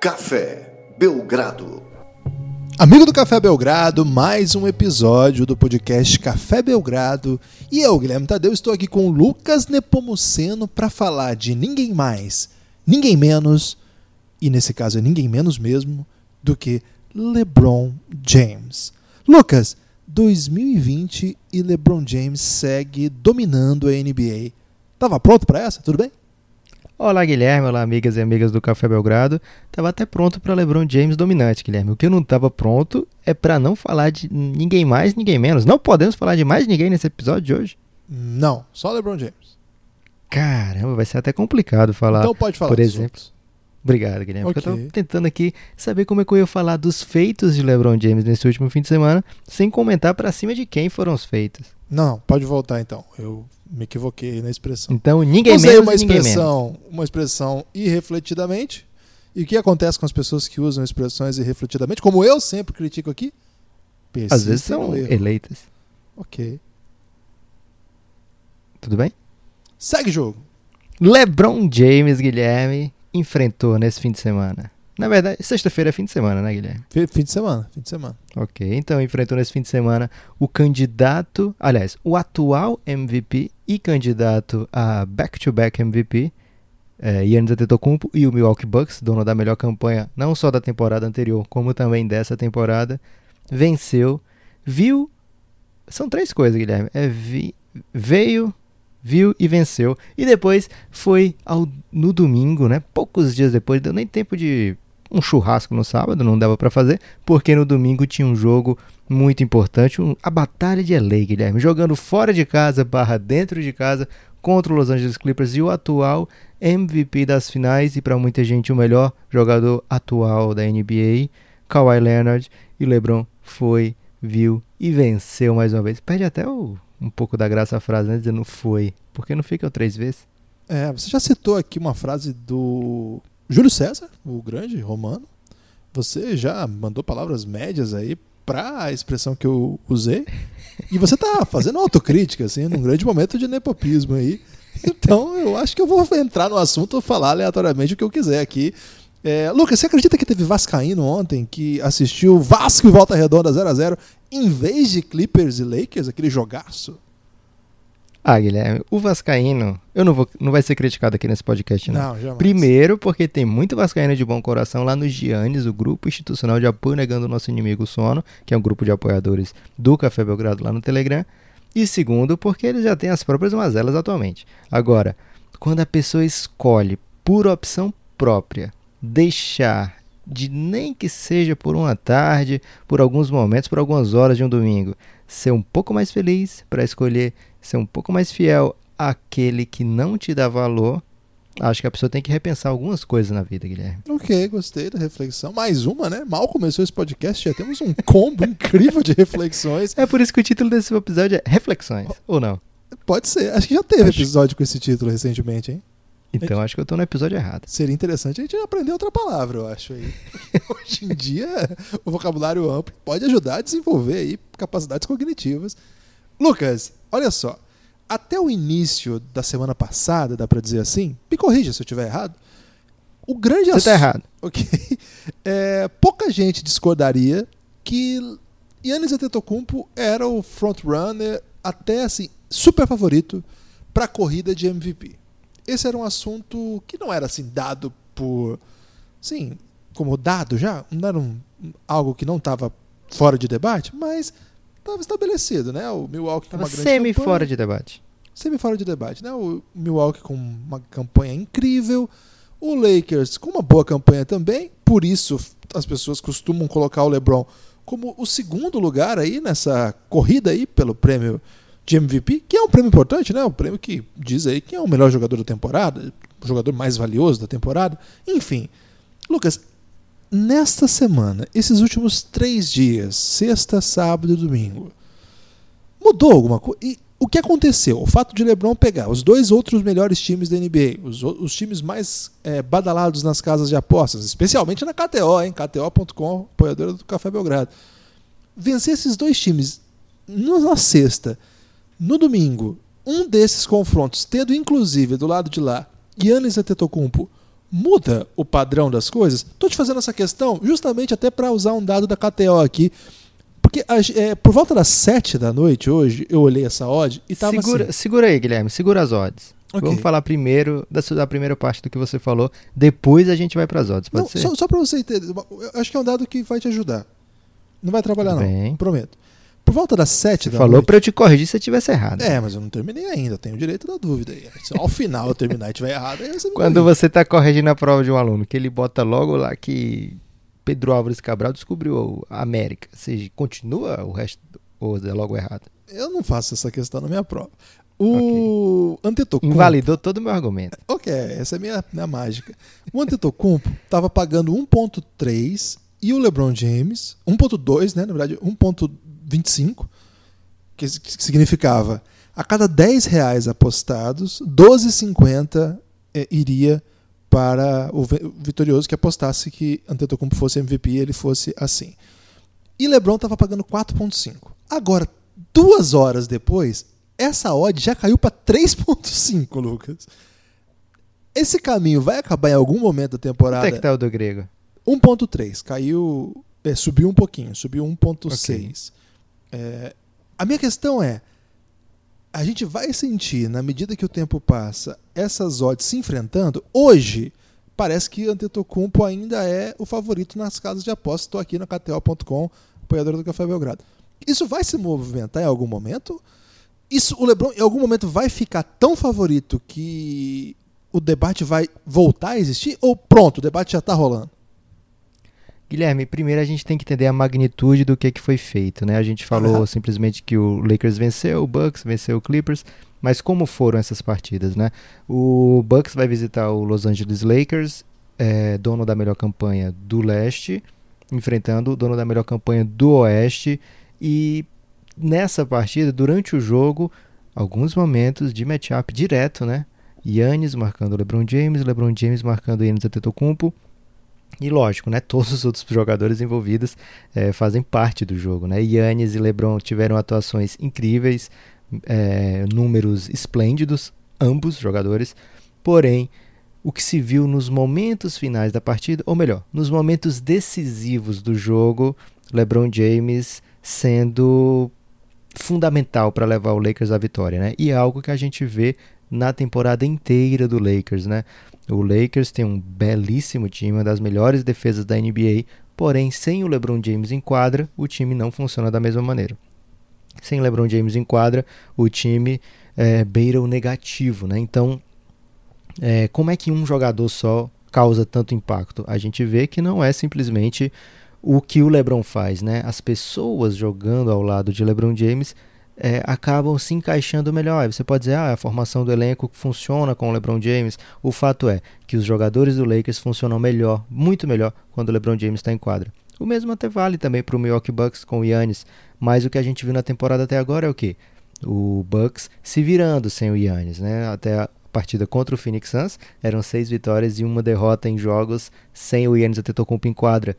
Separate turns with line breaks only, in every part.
Café Belgrado.
Amigo do Café Belgrado, mais um episódio do podcast Café Belgrado. E eu, Guilherme Tadeu, estou aqui com Lucas Nepomuceno para falar de ninguém mais, ninguém menos, e nesse caso é ninguém menos mesmo, do que LeBron James. Lucas, 2020 e LeBron James segue dominando a NBA. Tava pronto para essa? Tudo bem?
Olá, Guilherme. Olá, amigas e amigas do Café Belgrado. Tava até pronto para LeBron James dominante, Guilherme. O que eu não tava pronto é para não falar de ninguém mais, ninguém menos. Não podemos falar de mais ninguém nesse episódio de hoje?
Não, só LeBron James.
Caramba, vai ser até complicado falar.
Então pode falar.
Por exemplo. Obrigado, Guilherme. Okay. Eu tava tentando aqui saber como é que eu ia falar dos feitos de LeBron James nesse último fim de semana, sem comentar para cima de quem foram os feitos.
Não, pode voltar então. Eu me equivoquei na expressão.
Então, ninguém
Usei
menos,
uma expressão,
ninguém menos.
uma expressão irrefletidamente. E o que acontece com as pessoas que usam expressões irrefletidamente, como eu sempre critico aqui?
Às vezes são eleitas.
Ok.
Tudo bem?
Segue jogo.
LeBron James, Guilherme, enfrentou nesse fim de semana. Na verdade, sexta-feira é fim de semana, né, Guilherme?
Fim de semana, fim de semana.
Ok, então enfrentou nesse fim de semana o candidato, aliás, o atual MVP e candidato a back-to-back -back MVP, é, Yannis Antetokounmpo e o Milwaukee Bucks, dono da melhor campanha não só da temporada anterior, como também dessa temporada, venceu, viu... São três coisas, Guilherme. É vi, veio, viu e venceu. E depois foi ao, no domingo, né? Poucos dias depois, deu nem tempo de um churrasco no sábado, não dava para fazer, porque no domingo tinha um jogo muito importante, um, a Batalha de LA, Guilherme, jogando fora de casa barra dentro de casa contra o Los Angeles Clippers e o atual MVP das finais e para muita gente o melhor jogador atual da NBA, Kawhi Leonard e LeBron foi, viu e venceu mais uma vez. Perde até o, um pouco da graça a frase, né? Dizendo foi, porque não ficam três vezes.
É, você já citou aqui uma frase do Júlio César, o grande romano. Você já mandou palavras médias aí para a expressão que eu usei. E você tá fazendo autocrítica, assim, num grande momento de nepopismo aí. Então eu acho que eu vou entrar no assunto falar aleatoriamente o que eu quiser aqui. É, Lucas, você acredita que teve Vascaíno ontem que assistiu Vasco e Volta Redonda 0 a 0 em vez de Clippers e Lakers, aquele jogaço?
Ah, Guilherme, o Vascaíno, eu não, vou, não vai ser criticado aqui nesse podcast, não.
Não, jamais.
Primeiro, porque tem muito Vascaíno de bom coração lá no Giannis, o grupo institucional de apoio negando o nosso inimigo sono, que é um grupo de apoiadores do Café Belgrado lá no Telegram. E segundo, porque eles já têm as próprias mazelas atualmente. Agora, quando a pessoa escolhe, por opção própria, deixar de nem que seja por uma tarde, por alguns momentos, por algumas horas de um domingo, ser um pouco mais feliz para escolher ser um pouco mais fiel àquele que não te dá valor, acho que a pessoa tem que repensar algumas coisas na vida, Guilherme.
Ok, gostei da reflexão. Mais uma, né? Mal começou esse podcast, já temos um combo incrível de reflexões.
É por isso que o título desse episódio é Reflexões, ou não?
Pode ser. Acho que já teve acho... episódio com esse título recentemente, hein?
Então gente... acho que eu tô no episódio errado.
Seria interessante a gente aprender outra palavra, eu acho aí. Hoje em dia, o vocabulário amplo pode ajudar a desenvolver aí capacidades cognitivas. Lucas, olha só. Até o início da semana passada, dá para dizer assim, me corrija se eu estiver errado. O grande
Você está errado.
Ok. É, pouca gente discordaria que Yannis Antetokounmpo era o frontrunner, até assim, super favorito para a corrida de MVP. Esse era um assunto que não era assim dado por, sim, como dado já, não era um, algo que não estava fora de debate, mas estava estabelecido, né? O Milwaukee
com uma grande semi campanha, fora de debate.
Semi fora de debate, né? O Milwaukee com uma campanha incrível, o Lakers com uma boa campanha também. Por isso as pessoas costumam colocar o LeBron como o segundo lugar aí nessa corrida aí pelo prêmio de MVP, que é um prêmio importante, né? O um prêmio que diz aí que é o melhor jogador da temporada, o jogador mais valioso da temporada. Enfim, Lucas, nesta semana, esses últimos três dias, sexta, sábado e domingo, mudou alguma coisa? E o que aconteceu? O fato de LeBron pegar os dois outros melhores times da NBA, os, os times mais é, badalados nas casas de apostas, especialmente na KTO, hein? KTO.com, apoiadora do Café Belgrado. Vencer esses dois times na sexta, no domingo, um desses confrontos, tendo inclusive do lado de lá Giannis Antetokounmpo muda o padrão das coisas? Tô te fazendo essa questão justamente até para usar um dado da KTO aqui. Porque é, por volta das 7 da noite hoje, eu olhei essa odd e tava
segura,
assim.
Segura aí, Guilherme, segura as odds. Okay. Vamos falar primeiro da, da, primeira parte do que você falou, depois a gente vai para as odds, pode
Não,
ser?
Só, só para você entender, acho que é um dado que vai te ajudar. Não vai trabalhar não, prometo. Por volta das 7
você
da
falou
noite...
para eu te corrigir se eu tivesse errado.
É, mas eu não terminei ainda, eu tenho o direito da dúvida aí. Se ao final eu terminar e tiver errado, aí você
Quando você está corrigindo a prova de um aluno, que ele bota logo lá que Pedro Álvares Cabral descobriu a América, você continua o resto ou é logo errado?
Eu não faço essa questão na minha prova. O okay. Antetokounmpo...
Invalidou todo o meu argumento.
Ok, essa é a minha, minha mágica. O Antetokounmpo estava pagando 1.3 e o LeBron James, 1.2, né, na verdade, 1.25, que, que significava a cada 10 reais apostados, 12,50 é, iria para o vitorioso que apostasse que Antetokounmpo fosse MVP e ele fosse assim. E LeBron estava pagando 4,5. Agora, duas horas depois, essa odd já caiu para 3,5, Lucas. Esse caminho vai acabar em algum momento da temporada.
Quanto é que tá o do grego?
1.3, caiu, é, subiu um pouquinho, subiu 1.6. Okay. É, a minha questão é, a gente vai sentir, na medida que o tempo passa, essas odds se enfrentando? Hoje, parece que Antetokounmpo ainda é o favorito nas casas de apostas. Estou aqui na KTO.com, apoiador do Café Belgrado. Isso vai se movimentar em algum momento? Isso, o LeBron em algum momento vai ficar tão favorito que o debate vai voltar a existir? Ou pronto, o debate já está rolando?
Guilherme, primeiro a gente tem que entender a magnitude do que, que foi feito, né? A gente falou simplesmente que o Lakers venceu, o Bucks venceu o Clippers, mas como foram essas partidas, né? O Bucks vai visitar o Los Angeles Lakers, é, dono da melhor campanha do leste, enfrentando o dono da melhor campanha do oeste, e nessa partida, durante o jogo, alguns momentos de matchup direto, né? Yannis marcando LeBron James, LeBron James marcando Yannis Antetokounmpo, e lógico, né, todos os outros jogadores envolvidos é, fazem parte do jogo. Né? Yannis e LeBron tiveram atuações incríveis, é, números esplêndidos, ambos jogadores. Porém, o que se viu nos momentos finais da partida, ou melhor, nos momentos decisivos do jogo, LeBron James sendo fundamental para levar o Lakers à vitória, né? E é algo que a gente vê na temporada inteira do Lakers, né? O Lakers tem um belíssimo time, uma das melhores defesas da NBA, porém sem o LeBron James em quadra, o time não funciona da mesma maneira. Sem LeBron James em quadra, o time é, beira o negativo, né? Então, é, como é que um jogador só causa tanto impacto? A gente vê que não é simplesmente o que o LeBron faz, né? As pessoas jogando ao lado de LeBron James é, acabam se encaixando melhor. Você pode dizer, ah, a formação do elenco funciona com o LeBron James. O fato é que os jogadores do Lakers funcionam melhor, muito melhor, quando o LeBron James está em quadra. O mesmo até vale também para o Milwaukee Bucks com o Yannis, mas o que a gente viu na temporada até agora é o que? O Bucks se virando sem o Yannis, né? Até a partida contra o Phoenix Suns eram seis vitórias e uma derrota em jogos sem o Yannis Antetokounmpo em quadra.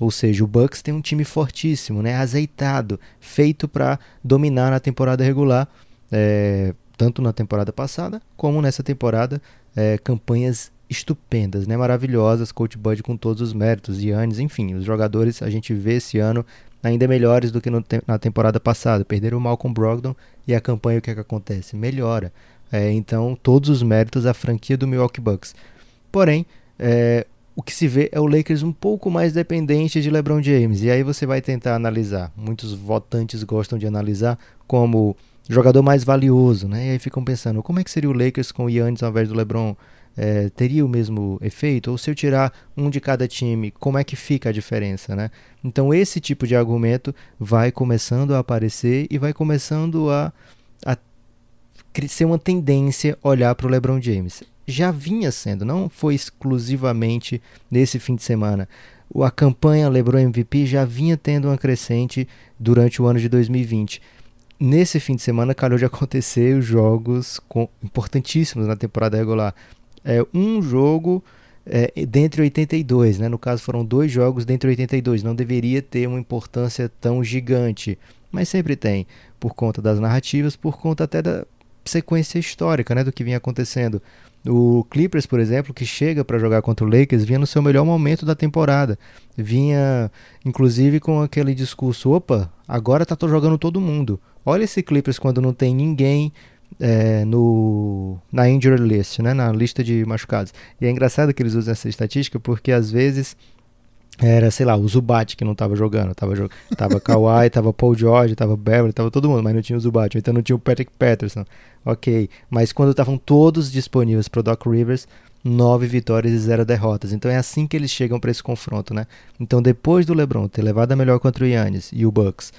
Ou seja, o Bucks tem um time fortíssimo, né, azeitado, feito para dominar na temporada regular, é, tanto na temporada passada como nessa temporada, é, campanhas estupendas, né, maravilhosas, Coach Bud com todos os méritos, Yannis, enfim, os jogadores a gente vê esse ano ainda melhores do que no, na temporada passada. Perderam o Malcolm Brogdon e a campanha o que, é que acontece? Melhora. É, então, todos os méritos à franquia do Milwaukee Bucks. Porém, é, o que se vê é o Lakers um pouco mais dependente de LeBron James. E aí você vai tentar analisar. Muitos votantes gostam de analisar como jogador mais valioso, né? E aí ficam pensando, como é que seria o Lakers com o Yannis ao invés do LeBron? É, teria o mesmo efeito? Ou se eu tirar um de cada time, como é que fica a diferença, né? Então esse tipo de argumento vai começando a aparecer e vai começando a, a ser uma tendência olhar para o LeBron James já vinha sendo, não foi exclusivamente nesse fim de semana. A campanha LeBron MVP já vinha tendo uma crescente durante o ano de 2020. Nesse fim de semana calhou de acontecer os jogos importantíssimos na temporada regular. É um jogo é, dentre 82, né? no caso foram dois jogos dentre 82. Não deveria ter uma importância tão gigante, mas sempre tem, por conta das narrativas, por conta até da sequência histórica né? do que vinha acontecendo O Clippers, por exemplo, que chega para jogar contra o Lakers, vinha no seu melhor momento da temporada. Vinha, inclusive, com aquele discurso: opa, agora tá jogando todo mundo. Olha esse Clippers quando não tem ninguém é, no, na injury list, né, na lista de machucados. E é engraçado que eles usam essa estatística porque às vezes era, sei lá, o Zubat que não estava jogando. Tava, tava Kawhi, tava Paul George, tava Beverly, tava todo mundo, mas não tinha o Zubat. Então não tinha o Patrick Patterson. Ok. Mas quando estavam todos disponíveis para o Doc Rivers, nove vitórias e zero derrotas. Então é assim que eles chegam para esse confronto, né? Então depois do LeBron ter levado a melhor contra o Yannis e o Bucks,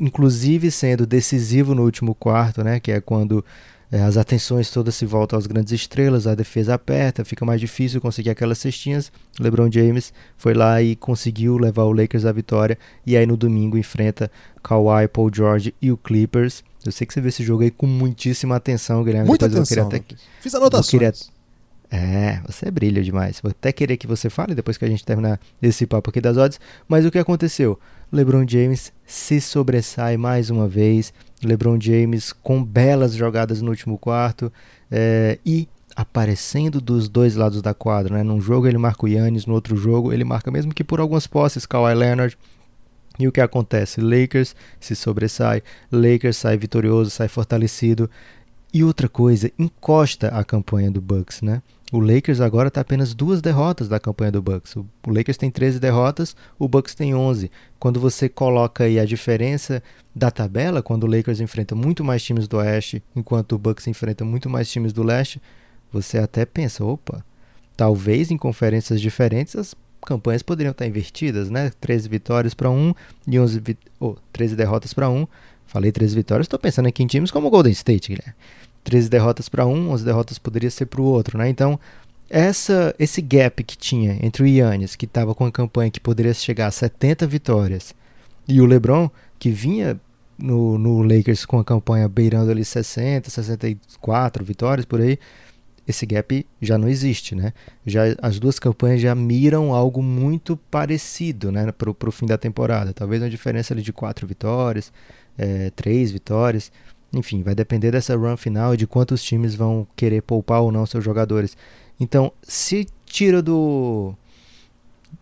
inclusive sendo decisivo no último quarto, né? Que é quando as atenções todas se voltam às grandes estrelas, a defesa aperta, fica mais difícil conseguir aquelas cestinhas. LeBron James foi lá e conseguiu levar o Lakers à vitória. E aí no domingo enfrenta Kawhi, Paul George e o Clippers. Eu sei que você vê esse jogo aí com muitíssima atenção, Guilherme.
Muita Depois atenção. Até...
Fiz anotações. Queria... É, você brilha demais. Vou até querer que você fale depois que a gente terminar esse papo aqui das odds. Mas o que aconteceu? LeBron James se sobressai mais uma vez. LeBron James com belas jogadas no último quarto é, e aparecendo dos dois lados da quadra. Né? Num jogo ele marca o Yannis, no outro jogo ele marca mesmo que por algumas posses Kawhi Leonard. E o que acontece? Lakers se sobressai, Lakers sai vitorioso, sai fortalecido. E outra coisa, encosta a campanha do Bucks, né? O Lakers agora está apenas duas derrotas da campanha do Bucks. O Lakers tem 13 derrotas, o Bucks tem 11. Quando você coloca aí a diferença da tabela, quando o Lakers enfrenta muito mais times do Oeste, enquanto o Bucks enfrenta muito mais times do Leste, você até pensa, opa, talvez em conferências diferentes as campanhas poderiam estar invertidas, né? 13 vitórias para um e 11 vi oh, 13 derrotas para um. Falei 13 vitórias, estou pensando aqui em times como o Golden State, Guilherme. 13 derrotas para um, 11 derrotas poderia ser para o outro, né? Então, essa, esse gap que tinha entre o Yannis, que estava com a campanha que poderia chegar a 70 vitórias, e o LeBron, que vinha no, no Lakers com a campanha beirando ali 60, 64 vitórias por aí, esse gap já não existe, né? Já, as duas campanhas já miram algo muito parecido, né? Para o fim da temporada. Talvez uma diferença ali de 4 vitórias, é, 3 vitórias. Enfim, vai depender dessa run final e de quantos times vão querer poupar ou não seus jogadores. Então, se tira do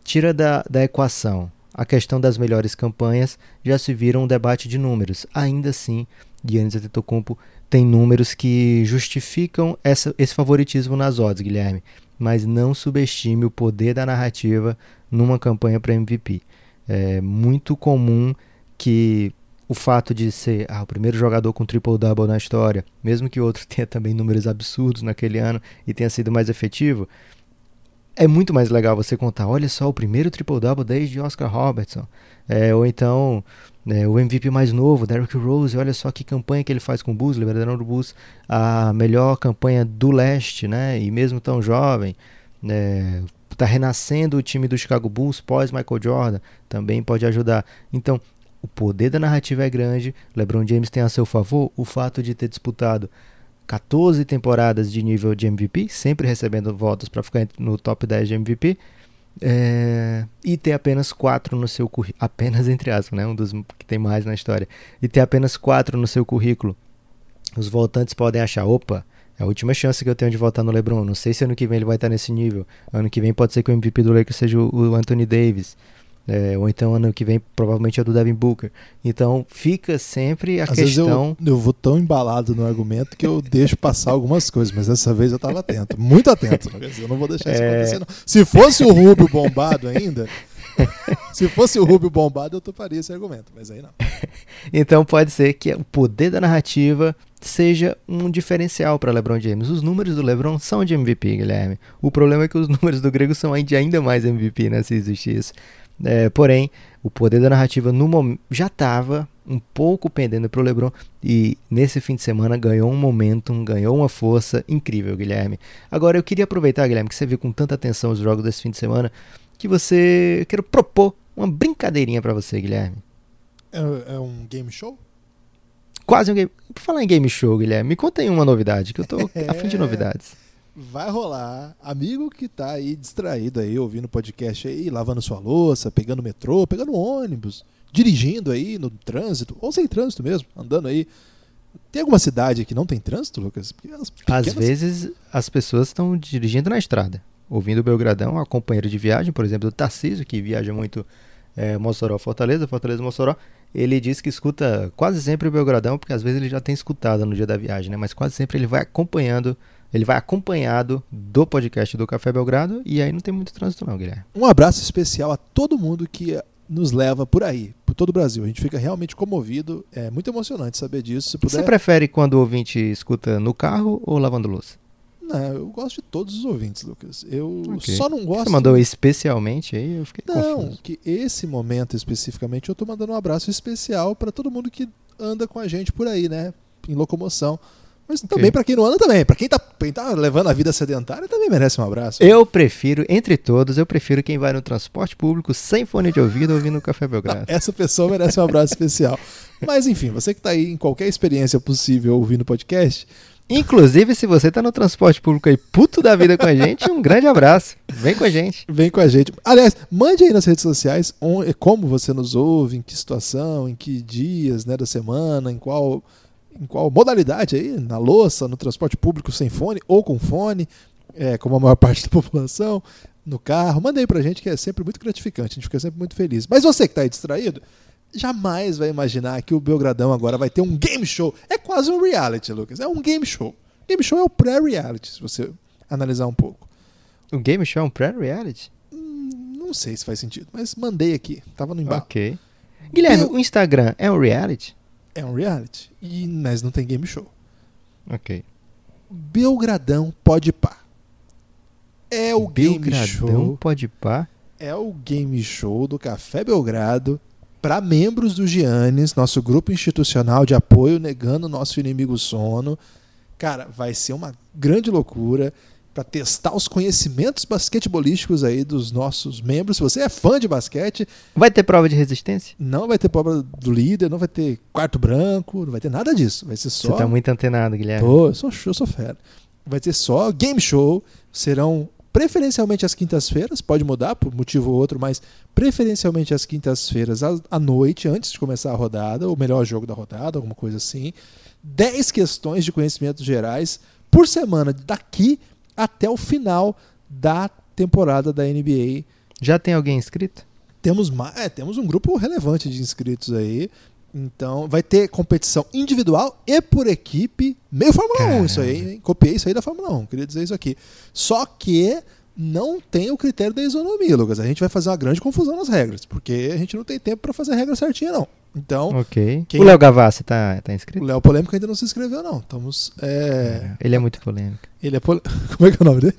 tira da, da equação a questão das melhores campanhas, já se vira um debate de números. Ainda assim, Giannis Antetokounmpo tem números que justificam essa, esse favoritismo nas odds, Guilherme. Mas não subestime o poder da narrativa numa campanha para MVP. É muito comum que o fato de ser ah, o primeiro jogador com triple-double na história, mesmo que o outro tenha também números absurdos naquele ano e tenha sido mais efetivo, é muito mais legal você contar, olha só, o primeiro triple-double desde Oscar Robertson. É, ou então, é, o MVP mais novo, Derrick Rose, olha só que campanha que ele faz com o Bulls, liderando o Bulls a melhor campanha do leste, né? E mesmo tão jovem, é, tá renascendo o time do Chicago Bulls pós Michael Jordan, também pode ajudar. Então, o poder da narrativa é grande. LeBron James tem a seu favor o fato de ter disputado 14 temporadas de nível de MVP, sempre recebendo votos para ficar no top 10 de MVP. É, e ter apenas quatro no seu currículo, apenas entre aspas, né? um dos que tem mais na história, e ter apenas quatro no seu currículo, os voltantes podem achar, opa, é a última chance que eu tenho de voltar no LeBron. Não sei se ano que vem ele vai estar nesse nível. Ano que vem pode ser que o MVP do Lakers seja o Anthony Davis. É, ou então ano que vem provavelmente é do Devin Booker. Então fica sempre a Às questão.
Eu, eu, vou tão embalado no argumento que eu deixo passar algumas coisas, mas dessa vez eu estava atento, muito atento. Eu não vou deixar isso é... acontecer. Não. Se fosse o Rubio bombado ainda, se fosse o Rubio bombado, eu toparia esse argumento, mas aí não.
então pode ser que o poder da narrativa seja um diferencial para LeBron James. Os números do LeBron são de MVP, Guilherme. O problema é que os números do Grego são ainda mais MVP, né, se existe isso. É, porém, o poder da narrativa no momento já estava um pouco pendendo para o LeBron e nesse fim de semana ganhou um momentum, ganhou uma força incrível, Guilherme. Agora eu queria aproveitar, Guilherme, que você viu com tanta atenção os jogos desse fim de semana, que você quero propor uma brincadeirinha para você, Guilherme.
É, é, um game show?
Quase um game. Por falar em game show, Guilherme, me conta aí uma novidade, que eu tô a fim de novidades
vai rolar. Amigo que tá aí distraído aí, ouvindo podcast aí, lavando sua louça, pegando metrô, pegando ônibus, dirigindo aí no trânsito, ou sem trânsito mesmo, andando aí, Tem alguma cidade que não tem trânsito, Lucas? Porque as
Às
pequenas-
vezes as pessoas estão dirigindo na estrada, ouvindo o Belgradão, a companheira de viagem, por exemplo, do Tarcísio, que viaja muito é, Mossoró, Fortaleza, Fortaleza, Mossoró. Ele diz que escuta quase sempre o Belgradão, porque às vezes ele já tem escutado no dia da viagem, né? Mas quase sempre ele vai acompanhando, ele vai acompanhado do podcast do Café Belgrado e aí não tem muito trânsito não, Guilherme.
Um abraço especial a todo mundo que nos leva por aí, por todo o Brasil. A gente fica realmente comovido. É muito emocionante saber disso. Se puder,
Você prefere quando o ouvinte escuta no carro ou lavando louça?
Não, eu gosto de todos os ouvintes, Lucas. Eu
Ok.
só não gosto.
Você mandou especialmente aí, eu fiquei
Não,
confuso.
que esse momento especificamente eu tô mandando um abraço especial para todo mundo que anda com a gente por aí, né? Em locomoção. Mas também para quem não anda também. Para quem tá, quem tá levando a vida sedentária também merece um abraço.
Eu prefiro, entre todos, eu prefiro quem vai no transporte público sem fone de ouvido ouvindo o Café Belgrado.
Essa pessoa merece um abraço especial. Mas enfim, você que tá aí em qualquer experiência possível ouvindo o podcast,
Inclusive, se você tá no transporte público aí puto da vida com a gente, um grande abraço. Vem com a gente.
Vem com a gente. Aliás, mande aí nas redes sociais como você nos ouve, em que situação, em que dias né, da semana, em qual, em qual modalidade aí, na louça, no transporte público sem fone ou com fone, é, como a maior parte da população, no carro. Manda aí pra gente que é sempre muito gratificante, a gente fica sempre muito feliz. Mas você que tá aí distraído, jamais vai imaginar que o Belgradão agora vai ter um game show. É quase um reality, Lucas. É um game show. Game show é o pré-reality, se você analisar um pouco.
O Game Show é um pré-reality?
Não sei se faz sentido, mas mandei aqui. Tava no embalo.
Ok. Guilherme,
Eu-
o Instagram é um reality?
É um reality. E, mas não tem game show.
Ok.
Belgradão pode pá. É o game
Belgradão
show.
pode pá.
É o game show do Café Belgrado para membros do Giannis, nosso grupo institucional de apoio negando o nosso inimigo sono. Cara, vai ser uma grande loucura para testar os conhecimentos basquetebolísticos aí dos nossos membros. Se você é fã de basquete,
Vai ter prova de resistência?
não vai ter prova do líder, não vai ter quarto branco, não vai ter nada disso. Vai ser só
Você tá muito antenado, Guilherme.
Tô, eu sou, eu sou fera. Vai ter só game show, serão preferencialmente às quintas-feiras, pode mudar por motivo ou outro, mas preferencialmente às quintas-feiras à noite, antes de começar a rodada, o melhor jogo da rodada, alguma coisa assim. 10 questões de conhecimentos gerais por semana, daqui até o final da temporada da NBA.
Já tem alguém inscrito?
Temos, é, temos um grupo relevante de inscritos aí. Então, vai ter competição individual e por equipe. Meio Fórmula 1 isso aí, hein? Copiei isso aí da Fórmula 1, queria dizer isso aqui. Só que não tem o critério da isonomia, Lucas. A gente vai fazer uma grande confusão nas regras, porque a gente não tem tempo para fazer a regra certinha, não. Então,
Ok.
Quem-
O Léo Gavassi tá, tá
o
inscrito?
Léo Polêmico ainda não se inscreveu, não. Estamos. é,
Ele é muito polêmico.
Ele é. pole- Como é que é o nome dele?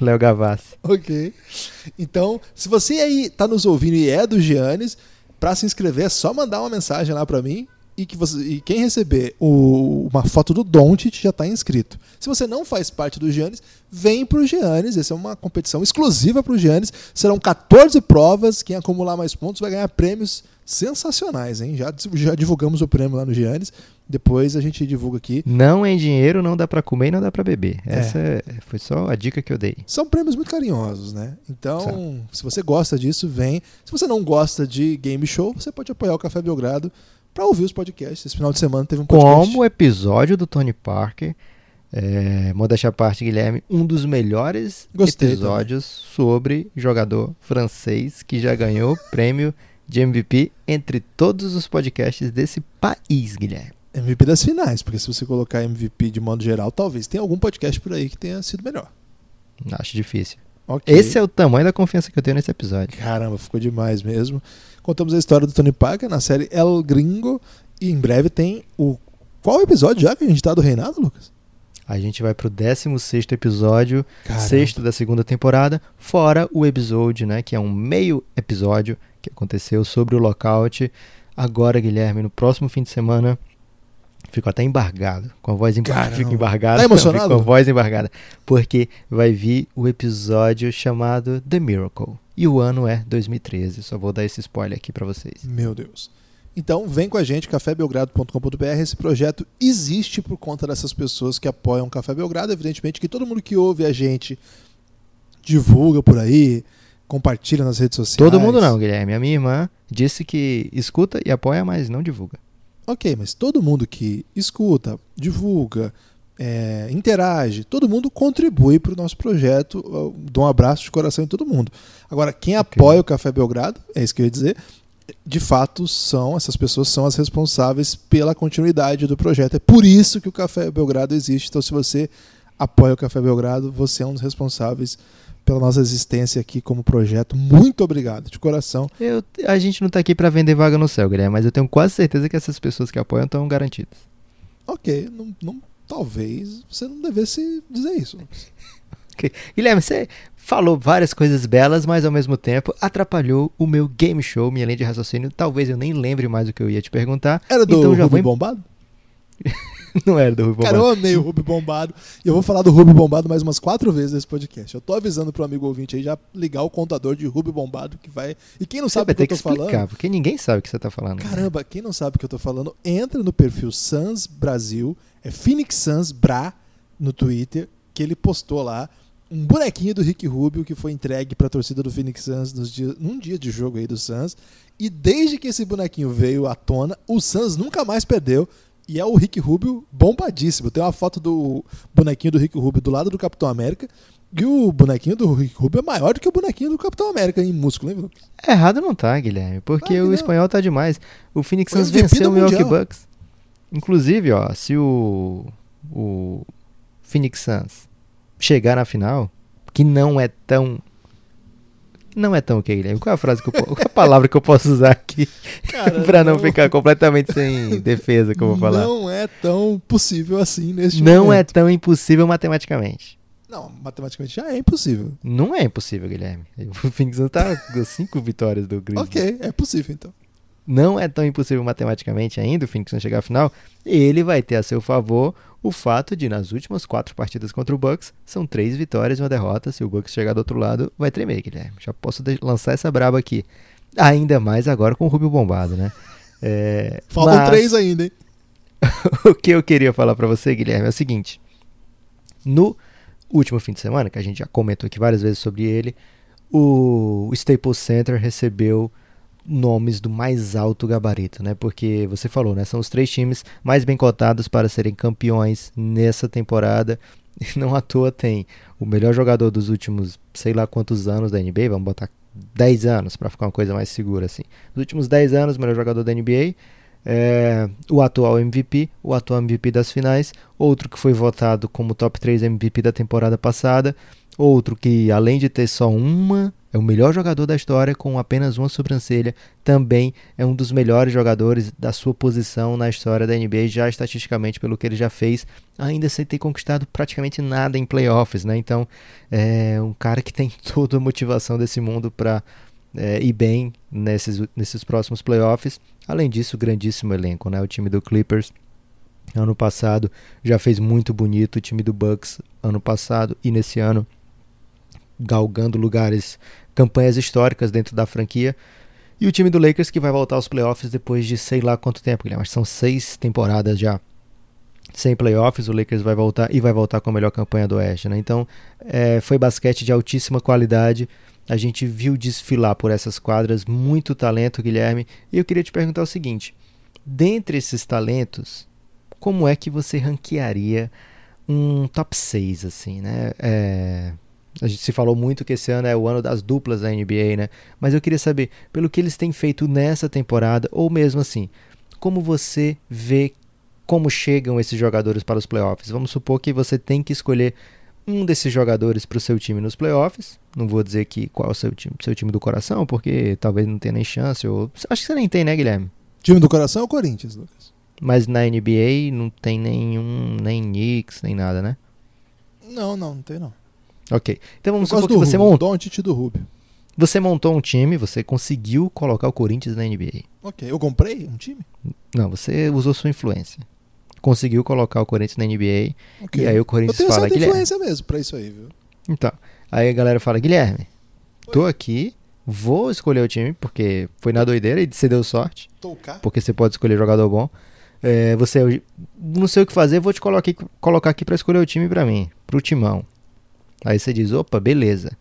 Léo Gavassi.
Ok. Então, se você aí tá nos ouvindo e é do Giannis, para se inscrever é só mandar uma mensagem lá para mim e que você e quem receber o- uma foto do Doncic já tá inscrito. Se você não faz parte do Giannis, vem pro Giannis. Essa é uma competição exclusiva pro Giannis. Serão 14 provas. Quem acumular mais pontos vai ganhar prêmios sensacionais, hein? Já, já divulgamos o prêmio lá no Giannis. Depois a gente divulga aqui.
Não é dinheiro, não dá pra comer e não dá pra beber.
É.
Essa é- foi só a dica que eu dei.
São prêmios muito carinhosos, né? Então, se você gosta disso, vem. Se você não gosta de game show, você pode apoiar o Café Belgrado para ouvir os podcasts. Esse final de semana teve um podcast.
Como o episódio do Tony Parker, é, modéstia à parte, Guilherme, um dos melhores
Gostei
episódios sobre jogador francês que já ganhou prêmio de MVP entre todos os podcasts desse país, Guilherme.
MVP das finais, porque se você colocar MVP de modo geral, talvez tenha algum podcast por aí que tenha sido melhor.
Acho difícil.
Ok.
Esse é o tamanho da confiança que eu tenho nesse episódio.
Caramba, ficou demais mesmo. Contamos a história do Tony Parker na série El Gringo. E em breve tem o. Qual episódio já que a gente tá do Reinado, Lucas?
A gente vai pro 16 episódio,
Caramba.
sexto da segunda temporada, fora o episódio, né, que é um meio episódio que aconteceu sobre o lockout. Agora, Guilherme, no próximo fim de semana, fico até embargado, com a voz embargada. Fico embargado,
Tá emocionado?
com a voz embargada, porque vai vir o episódio chamado The Miracle. E o ano é 2013. Só vou dar esse spoiler aqui pra vocês.
Meu Deus. Então, vem com a gente, cafébelgrado.com.br. Esse projeto existe por conta dessas pessoas que apoiam o Café Belgrado. Evidentemente que todo mundo que ouve a gente divulga por aí, compartilha nas redes sociais.
Todo mundo não, Guilherme. A minha irmã disse que escuta e apoia, mas não divulga.
Ok, mas todo mundo que escuta, divulga, é, interage, todo mundo contribui para o nosso projeto. Eu dou um abraço de coração em todo mundo. Agora, quem apoia o Café Belgrado, é isso que eu ia dizer, de fato são, essas pessoas são as responsáveis pela continuidade do projeto. É por isso que o Café Belgrado existe. Então, se você apoia o Café Belgrado, você é um dos responsáveis pela nossa existência aqui como projeto. Muito obrigado, de coração.
Eu, a gente não tá aqui para vender vaga no céu, Guilherme, mas eu tenho quase certeza que essas pessoas que apoiam estão garantidas.
Ok, não, não- talvez você não devesse dizer isso.
Ok. Guilherme, você falou várias coisas belas, mas ao mesmo tempo atrapalhou o meu game show, minha linha de raciocínio. Talvez eu nem lembre mais o que eu ia te perguntar.
Era do
então já em-
Bombado?
Não era do Rui
Cara, eu amei o Ruby Bombado. E eu vou falar do Ruby Bombado mais umas quatro vezes nesse podcast. Eu tô avisando pro amigo ouvinte aí já ligar o contador de Ruby Bombado que vai. E quem não sabe o que
ter
eu
que
tô
explicar,
falando.
porque ninguém sabe o que você tá falando.
Caramba, quem não sabe o que eu tô falando, entra no perfil Sans Brasil, é Phoenix Sans Bra no Twitter, que ele postou lá um bonequinho do Rick Rubio que foi entregue pra torcida do Phoenix Suns nos dias, num dia de jogo aí do Suns. E desde que esse bonequinho veio à tona, o Suns nunca mais perdeu. E é o Rick Rubio bombadíssimo. Tem uma foto do bonequinho do Rick Rubio do lado do Capitão América. E o bonequinho do Rick Rubio é maior do que o bonequinho do Capitão América em músculo, hein? Lucas?
Errado não tá, Guilherme, porque
que
o
não.
espanhol tá demais. O Phoenix Suns venceu o Milwaukee. Bucks. Inclusive, ó, se o o Phoenix Suns chegar na final, que não é tão não é tão o que, Guilherme? Qual é a frase que eu qual é a palavra que eu posso usar aqui
Cara,
pra não ficar completamente sem defesa que eu vou falar?
Não é tão possível assim neste
Não é
momento.
tão impossível matematicamente.
Não, matematicamente já é impossível.
Não é impossível, Guilherme. O Phoenix tá com cinco vitórias do Grizzlies.
Ok, é possível então.
Não é tão impossível matematicamente ainda o Phoenix não chegar à final, ele vai ter a seu favor o fato de, nas últimas quatro partidas contra o Bucks, são três vitórias e uma derrota. Se o Bucks chegar do outro lado, vai tremer, Guilherme. Já posso lançar essa braba aqui. Ainda mais agora com o Rubio bombado, né? É,
Faltam
mas
três ainda, hein?
o que eu queria falar pra você, Guilherme, é o seguinte. No último fim de semana, que a gente já comentou aqui várias vezes sobre ele, o Staples Center recebeu nomes do mais alto gabarito, né? Porque você falou, né? São os três times mais bem cotados para serem campeões nessa temporada. E não à toa tem o melhor jogador dos últimos, sei lá quantos anos da NBA, vamos botar 10 anos para ficar uma coisa mais segura assim. Nos últimos 10 anos, o melhor jogador da NBA, é, o atual MVP, o atual MVP das finais, outro que foi votado como top 3 MVP da temporada passada, outro que além de ter só uma, é o melhor jogador da história com apenas uma sobrancelha, também é um dos melhores jogadores da sua posição na história da NBA, já estatisticamente pelo que ele já fez, ainda sem ter conquistado praticamente nada em playoffs, né? Então, é um cara que tem toda a motivação desse mundo para é, ir bem nesses, nesses próximos playoffs. Além disso, grandíssimo elenco, né? O time do Clippers ano passado já fez muito bonito, o time do Bucks ano passado e nesse ano galgando lugares, campanhas históricas dentro da franquia. E o time do Lakers que vai voltar aos playoffs depois de sei lá quanto tempo, Guilherme, que são seis temporadas já sem playoffs, o Lakers vai voltar e vai voltar com a melhor campanha do Oeste, né? Então, é, foi basquete de altíssima qualidade. A gente viu desfilar por essas quadras muito talento, Guilherme. E eu queria te perguntar o seguinte: dentre esses talentos, como é que você ranquearia um top 6, assim, né? É, a gente se falou muito que esse ano é o ano das duplas da NBA, né? Mas eu queria saber, pelo que eles têm feito nessa temporada, ou mesmo assim, como você vê como chegam esses jogadores para os playoffs? Vamos supor que você tem que escolher um desses jogadores para o seu time nos playoffs. Não vou dizer que qual é o seu time, seu time do coração, porque talvez não tenha nem chance. Ou... Acho que você nem tem, né, Guilherme?
Time do coração é o Corinthians, Lucas.
Mas na NBA não tem nenhum, nem Knicks, nem nada, né?
Não, não, não tem não.
Ok. Então vamos
Eu
supor que
do
você montou,
Doncic do Rubio.
você montou um time, você conseguiu colocar o Corinthians na NBA.
Ok, eu comprei um time?
Não, você usou sua influência. Conseguiu colocar o Corinthians na NBA.
Ok.
E aí o
eu
Corinthians
tenho
fala,
certa
Guilherme.
influência mesmo pra isso aí, viu?
Então, aí a galera fala, Guilherme, tô aqui, vou escolher o time, porque foi na doideira e você deu sorte,
Tocar.
porque você pode escolher jogador bom. É, você, eu não sei o que fazer, vou te colocar aqui, colocar aqui pra escolher o time pra mim, pro timão. Aí você diz, opa, beleza.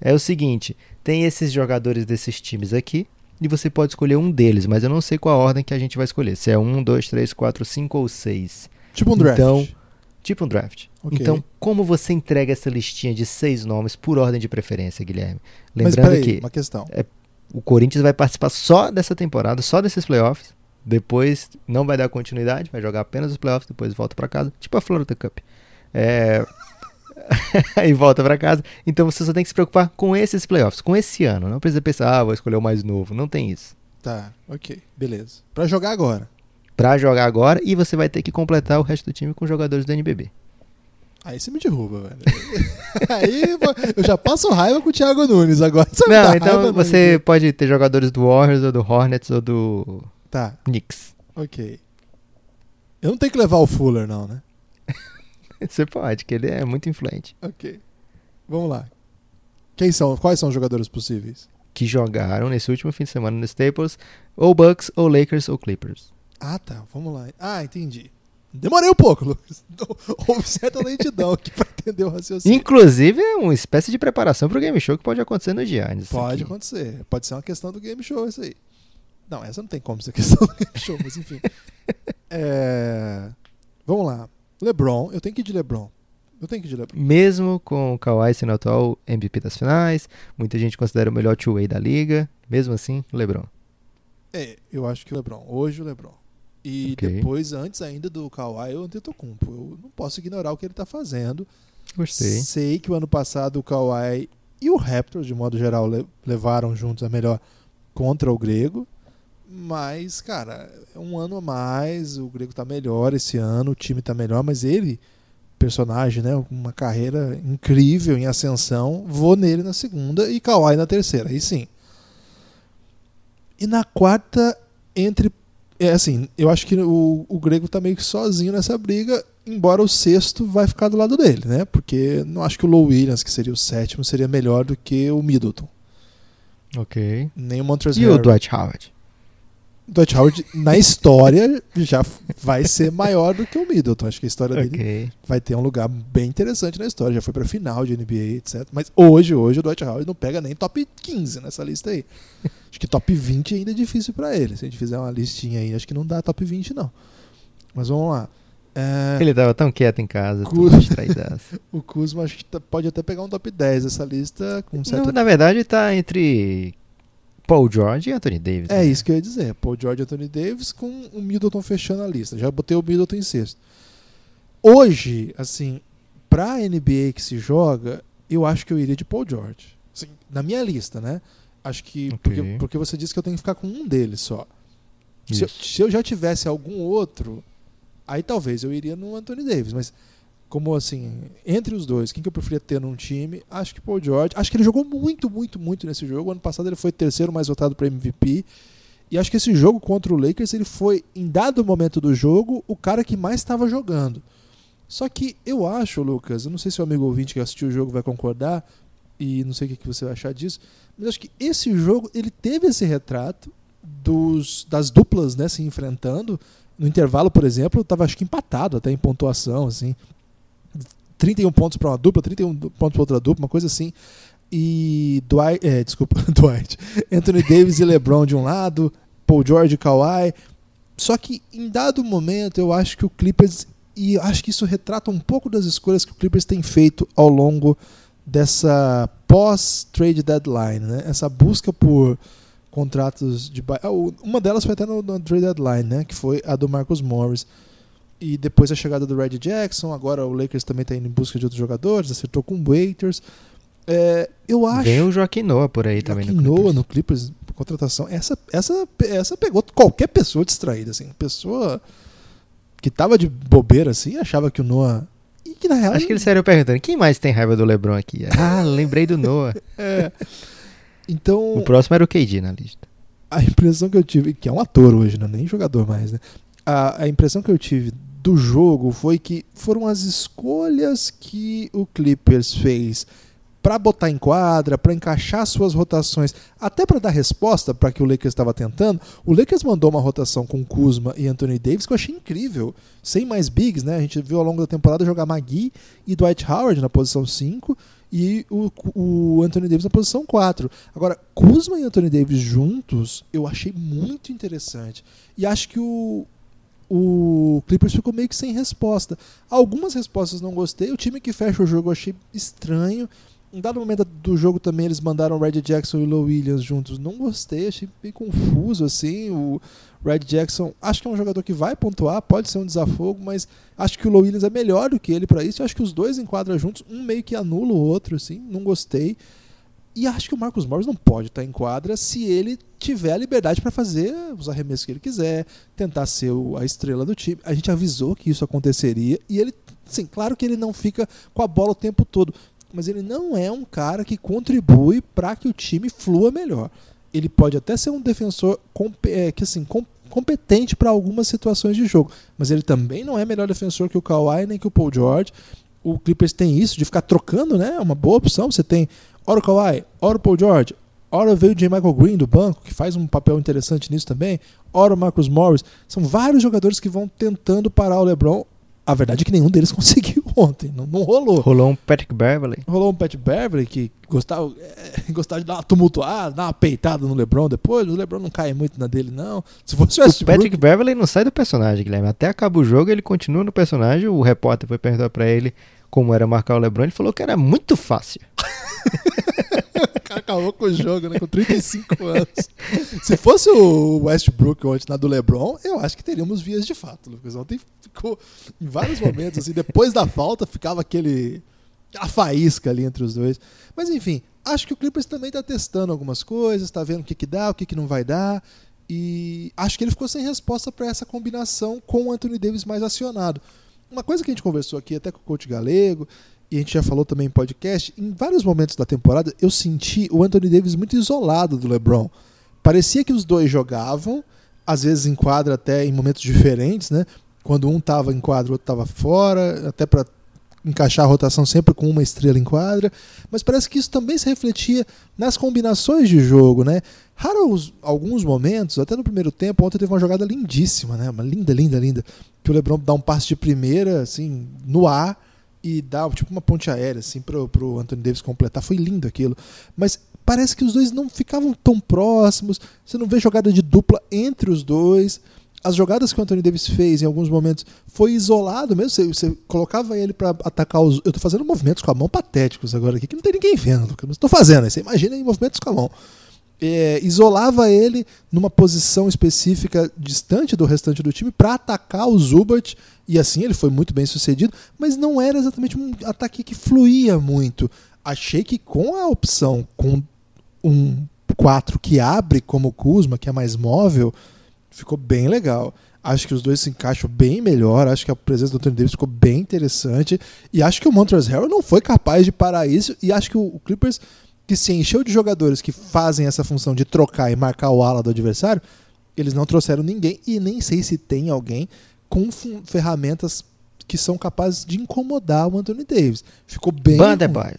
É o seguinte, tem esses jogadores desses times aqui, e você pode escolher um deles, mas eu não sei qual a ordem que a gente vai escolher. Se é um, dois, três, quatro, cinco ou seis.
Tipo um draft.
Então, tipo um draft.
Ok.
Então, como você entrega essa listinha de seis nomes por ordem de preferência, Guilherme?
Mas
Lembrando
peraí,
que
uma questão.
o Corinthians vai participar só dessa temporada, só desses playoffs. Depois não vai dar continuidade, vai jogar apenas os playoffs, depois volta pra casa, tipo a Florida Cup. É... e volta pra casa. Então você só tem que se preocupar com esses playoffs, com esse ano. Não precisa pensar, ah, vou escolher o mais novo. Não tem isso.
Tá, ok, beleza. Pra jogar agora.
Pra jogar agora e você vai ter que completar o resto do time com jogadores do NBB.
Aí você me derruba, velho. Aí eu já passo raiva com o Thiago Nunes agora. Você
Não, então você pode ter jogadores do Warriors ou do Hornets ou do
Tá,
Knicks.
ok. Eu não tenho que levar o Fuller, não, né?
Você pode, que ele é muito influente.
Ok. Vamos lá. Quem são, quais são os jogadores possíveis?
Que jogaram nesse último fim de semana no Staples, ou Bucks, ou Lakers, ou Clippers.
Ah, tá. Vamos lá. Ah, entendi. Demorei um pouco, Lucas. Houve certa lentidão aqui pra entender o raciocínio.
Inclusive, é uma espécie de preparação pro game show que pode acontecer no Giannis.
Pode
aqui.
acontecer. Pode ser uma questão do game show isso aí. Não, essa não tem como ser questão do game show, mas enfim. É, Vamos lá. LeBron, eu tenho que ir de LeBron. Eu tenho que ir de LeBron.
Mesmo com o Kawhi sendo atual MVP das finais, muita gente considera o melhor two-way da liga. Mesmo assim, LeBron.
É, eu acho que o LeBron. Hoje o LeBron. E
Ok.
depois, antes ainda do Kawhi, o Antetokounmpo. Eu não posso ignorar o que ele tá fazendo.
Gostei.
Sei que o ano passado o Kawhi e o Raptors, de modo geral, le- levaram juntos a melhor contra o Grego. Mas, cara, é um ano a mais, o Grego tá melhor esse ano, o time tá melhor, mas ele, personagem, né? Uma carreira incrível em ascensão, vou nele na segunda e Kawhi na terceira, aí sim. E na quarta, entre. É assim, eu acho que o, o Grego tá meio que sozinho nessa briga, embora o sexto vai ficar do lado dele, né? Porque não acho que o Low Williams, que seria o sétimo, seria melhor do que o Middleton.
Ok.
Nem o Montrezl
E o. Dwight Howard?
Dwight Howard, na história, já vai ser maior do que o Middleton. Acho que a história dele
Ok.
vai ter um lugar bem interessante na história. Já foi pra final de NBA, etc. Mas hoje, hoje, o Dwight Howard não pega nem top 15 nessa lista aí. Acho que top 20 ainda é difícil pra ele. Se a gente fizer uma listinha aí, acho que não dá top 20, não. Mas vamos lá. É,
Ele tava tão quieto em casa,
Cu-
tão distraídaço.
o Kuzma acho que tá- pode até pegar um top 10 dessa lista com certa
Não, na verdade, tá entre Paul George e Anthony Davis.
É
né?
isso que eu ia dizer. Paul George e Anthony Davis com o Middleton fechando a lista. Já botei o Middleton em sexto. Hoje, assim, pra NBA que se joga, eu acho que eu iria de Paul George. Assim, na minha lista, né? Acho que.
Ok.
Porque, porque você disse que eu tenho que ficar com um deles só. Se eu, se eu já tivesse algum outro, aí talvez eu iria no Anthony Davis. Mas, como assim, entre os dois, quem que eu preferia ter num time? Acho que Paul George. Acho que ele jogou muito, muito, muito nesse jogo. Ano passado ele foi terceiro mais votado para MVP. E acho que esse jogo contra o Lakers, ele foi, em dado momento do jogo, o cara que mais estava jogando. Só que eu acho, Lucas, eu não sei se o amigo ouvinte que assistiu o jogo vai concordar, e não sei o que você vai achar disso, mas acho que esse jogo, ele teve esse retrato dos, das duplas né, se enfrentando. No intervalo, por exemplo, estava acho que empatado até em pontuação, assim. 31 pontos para uma dupla, 31 pontos para outra dupla, uma coisa assim. E Dwight, é, desculpa, Dwight, Anthony Davis e LeBron de um lado, Paul George e Kawhi. Só que em dado momento eu acho que o Clippers e acho que isso retrata um pouco das escolhas que o Clippers tem feito ao longo dessa pós trade deadline, né? Essa busca por contratos de ah, uma delas foi até no, no trade deadline, né? Que foi a do Marcus Morris. E depois a chegada do Red Jackson, agora o Lakers também está indo em busca de outros jogadores, acertou com o Waiters. É, eu acho
Vem o Joaquim Noah por aí também
Joaquim
no
Noah
Clippers.
no Clippers, contratação. Essa, essa, essa pegou qualquer pessoa distraída, assim. Pessoa que tava de bobeira, assim, achava que o Noah. E que na real.
Acho que eles saíram perguntando, quem mais tem raiva do LeBron aqui? Ah, lembrei do Noah.
É. Então,
O próximo era o KD na lista.
a impressão que eu tive, que é um ator hoje, não é nem jogador mais, né? A, a impressão que eu tive do jogo foi que foram as escolhas que o Clippers fez para botar em quadra, para encaixar suas rotações, até para dar resposta para que o Lakers estava tentando. O Lakers mandou uma rotação com Kuzma e Anthony Davis que eu achei incrível, sem mais bigs, né? A gente viu ao longo da temporada jogar Magui e Dwight Howard na posição 5 e o, o Anthony Davis na posição 4. Agora, Kuzma e Anthony Davis juntos, eu achei muito interessante. E acho que o, o Clippers ficou meio que sem resposta. Algumas respostas não gostei. O time que fecha o jogo eu achei estranho. Em dado momento do jogo também eles mandaram o Red Jackson e o Low Williams juntos. Não gostei, achei meio confuso assim. O Red Jackson, acho que é um jogador que vai pontuar, pode ser um desafogo, mas acho que o Low Williams é melhor do que ele para isso. Eu acho que os dois enquadram juntos, um meio que anula o outro, assim. Não gostei. E acho que o Marcos Morris não pode estar em quadra se ele tiver a liberdade para fazer os arremessos que ele quiser, tentar ser a estrela do time. A gente avisou que isso aconteceria e ele, sim, claro que ele não fica com a bola o tempo todo, mas ele não é um cara que contribui para que o time flua melhor. Ele pode até ser um defensor é, que assim, competente para algumas situações de jogo, mas ele também não é melhor defensor que o Kawhi nem que o Paul George. O Clippers tem isso de ficar trocando, né? É uma boa opção. Você tem ora o Kawhi, ora o Paul George, ora veio o J. Michael Green do banco, que faz um papel interessante nisso também, ora o Marcus Morris. São vários jogadores que vão tentando parar o LeBron. A verdade é que nenhum deles conseguiu ontem, não, não rolou.
Rolou um Patrick Beverly.
Rolou um Patrick Beverly que gostava, é, gostava de dar uma tumultuada, dar uma peitada no LeBron depois. O LeBron não cai muito na dele, não.
Se fosse o Westbrook... Patrick Beverly não sai do personagem, Guilherme. Até acaba o jogo, ele continua no personagem. O repórter foi perguntar para ele como era marcar o LeBron. Ele falou que era muito fácil.
o cara acabou com o jogo, né? Com 35 anos. Se fosse o Westbrook ontem na do LeBron, eu acho que teríamos vias de fato, Lucas. Ontem ficou em vários momentos, assim, depois da falta, ficava aquele. a faísca ali entre os dois. Mas enfim, acho que o Clippers também está testando algumas coisas, está vendo o que, que dá, o que, que não vai dar. E acho que ele ficou sem resposta para essa combinação com o Anthony Davis mais acionado. Uma coisa que a gente conversou aqui até com o coach Galego, e a gente já falou também em podcast, em vários momentos da temporada eu senti o Anthony Davis muito isolado do LeBron. Parecia que os dois jogavam, às vezes em quadra até em momentos diferentes, né? Quando um estava em quadra, o outro estava fora, até para encaixar a rotação sempre com uma estrela em quadra, mas parece que isso também se refletia nas combinações de jogo, né? Raros alguns momentos, até no primeiro tempo, ontem teve uma jogada lindíssima, né? Uma linda, linda, linda, que o LeBron dá um passe de primeira, assim, no ar e dá tipo uma ponte aérea assim pro, pro Anthony Davis completar. Foi lindo aquilo. Mas parece que os dois não ficavam tão próximos. Você não vê jogada de dupla entre os dois. As jogadas que o Anthony Davis fez em alguns momentos foi isolado mesmo. Você, você colocava ele para atacar os. Eu tô fazendo movimentos com a mão patéticos agora aqui, que não tem ninguém vendo, mas estou fazendo. Você imagina em movimentos com a mão é, isolava ele numa posição específica distante do restante do time para atacar o Zubat e assim ele foi muito bem sucedido, mas não era exatamente um ataque que fluía muito. Achei que com a opção com um 4 que abre como o Kuzma, que é mais móvel, ficou bem legal. Acho que os dois se encaixam bem melhor. Acho que a presença do Anthony Davis ficou bem interessante. E acho que o Montrezl Harrell não foi capaz de parar isso. E acho que o Clippers que se encheu de jogadores que fazem essa função de trocar e marcar o ala do adversário, eles não trouxeram ninguém e nem sei se tem alguém com ferramentas que são capazes de incomodar o Anthony Davis. Ficou bem.
Banderboy.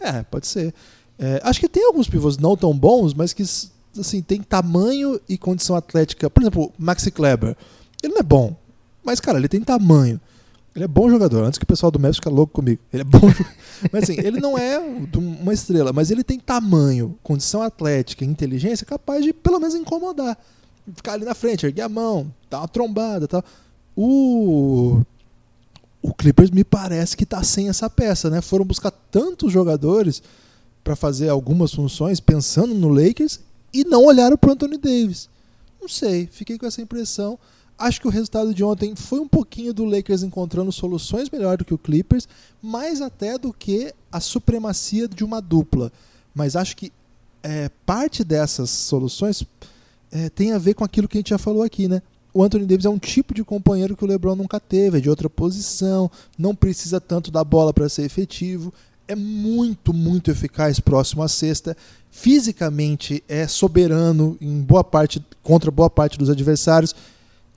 É, pode ser. É, acho que tem alguns pivôs não tão bons, mas que assim, tem tamanho e condição atlética. Por exemplo, Maxi Kleber. Ele não é bom, mas, cara, ele tem tamanho. Ele é bom jogador, antes que o pessoal do Memphis fique louco comigo. Ele é bom Mas assim, ele não é uma estrela, mas ele tem tamanho, condição atlética, inteligência capaz de pelo menos incomodar. Ficar ali na frente, erguer a mão, dar uma trombada tal. O. O Clippers me parece que está sem essa peça, né? Foram buscar tantos jogadores para fazer algumas funções pensando no Lakers e não olharam para Anthony Davis. Não sei, fiquei com essa impressão. Acho que o resultado de ontem foi um pouquinho do Lakers encontrando soluções melhor do que o Clippers, mais até do que a supremacia de uma dupla. Mas acho que é, parte dessas soluções é, tem a ver com aquilo que a gente já falou aqui, né? O Anthony Davis é um tipo de companheiro que o LeBron nunca teve, é de outra posição, não precisa tanto da bola para ser efetivo, é muito, muito eficaz próximo à cesta, fisicamente é soberano em boa parte contra boa parte dos adversários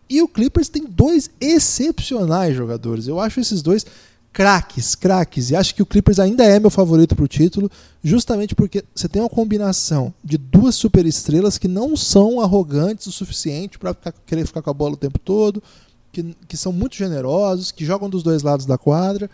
e o Clippers tem dois excepcionais jogadores. Eu acho esses dois craques, craques. E acho que o Clippers ainda é meu favorito para o título, justamente porque você tem uma combinação de duas superestrelas que não são arrogantes o suficiente para querer ficar com a bola o tempo todo, que, que são muito generosos, que jogam dos dois lados da quadra.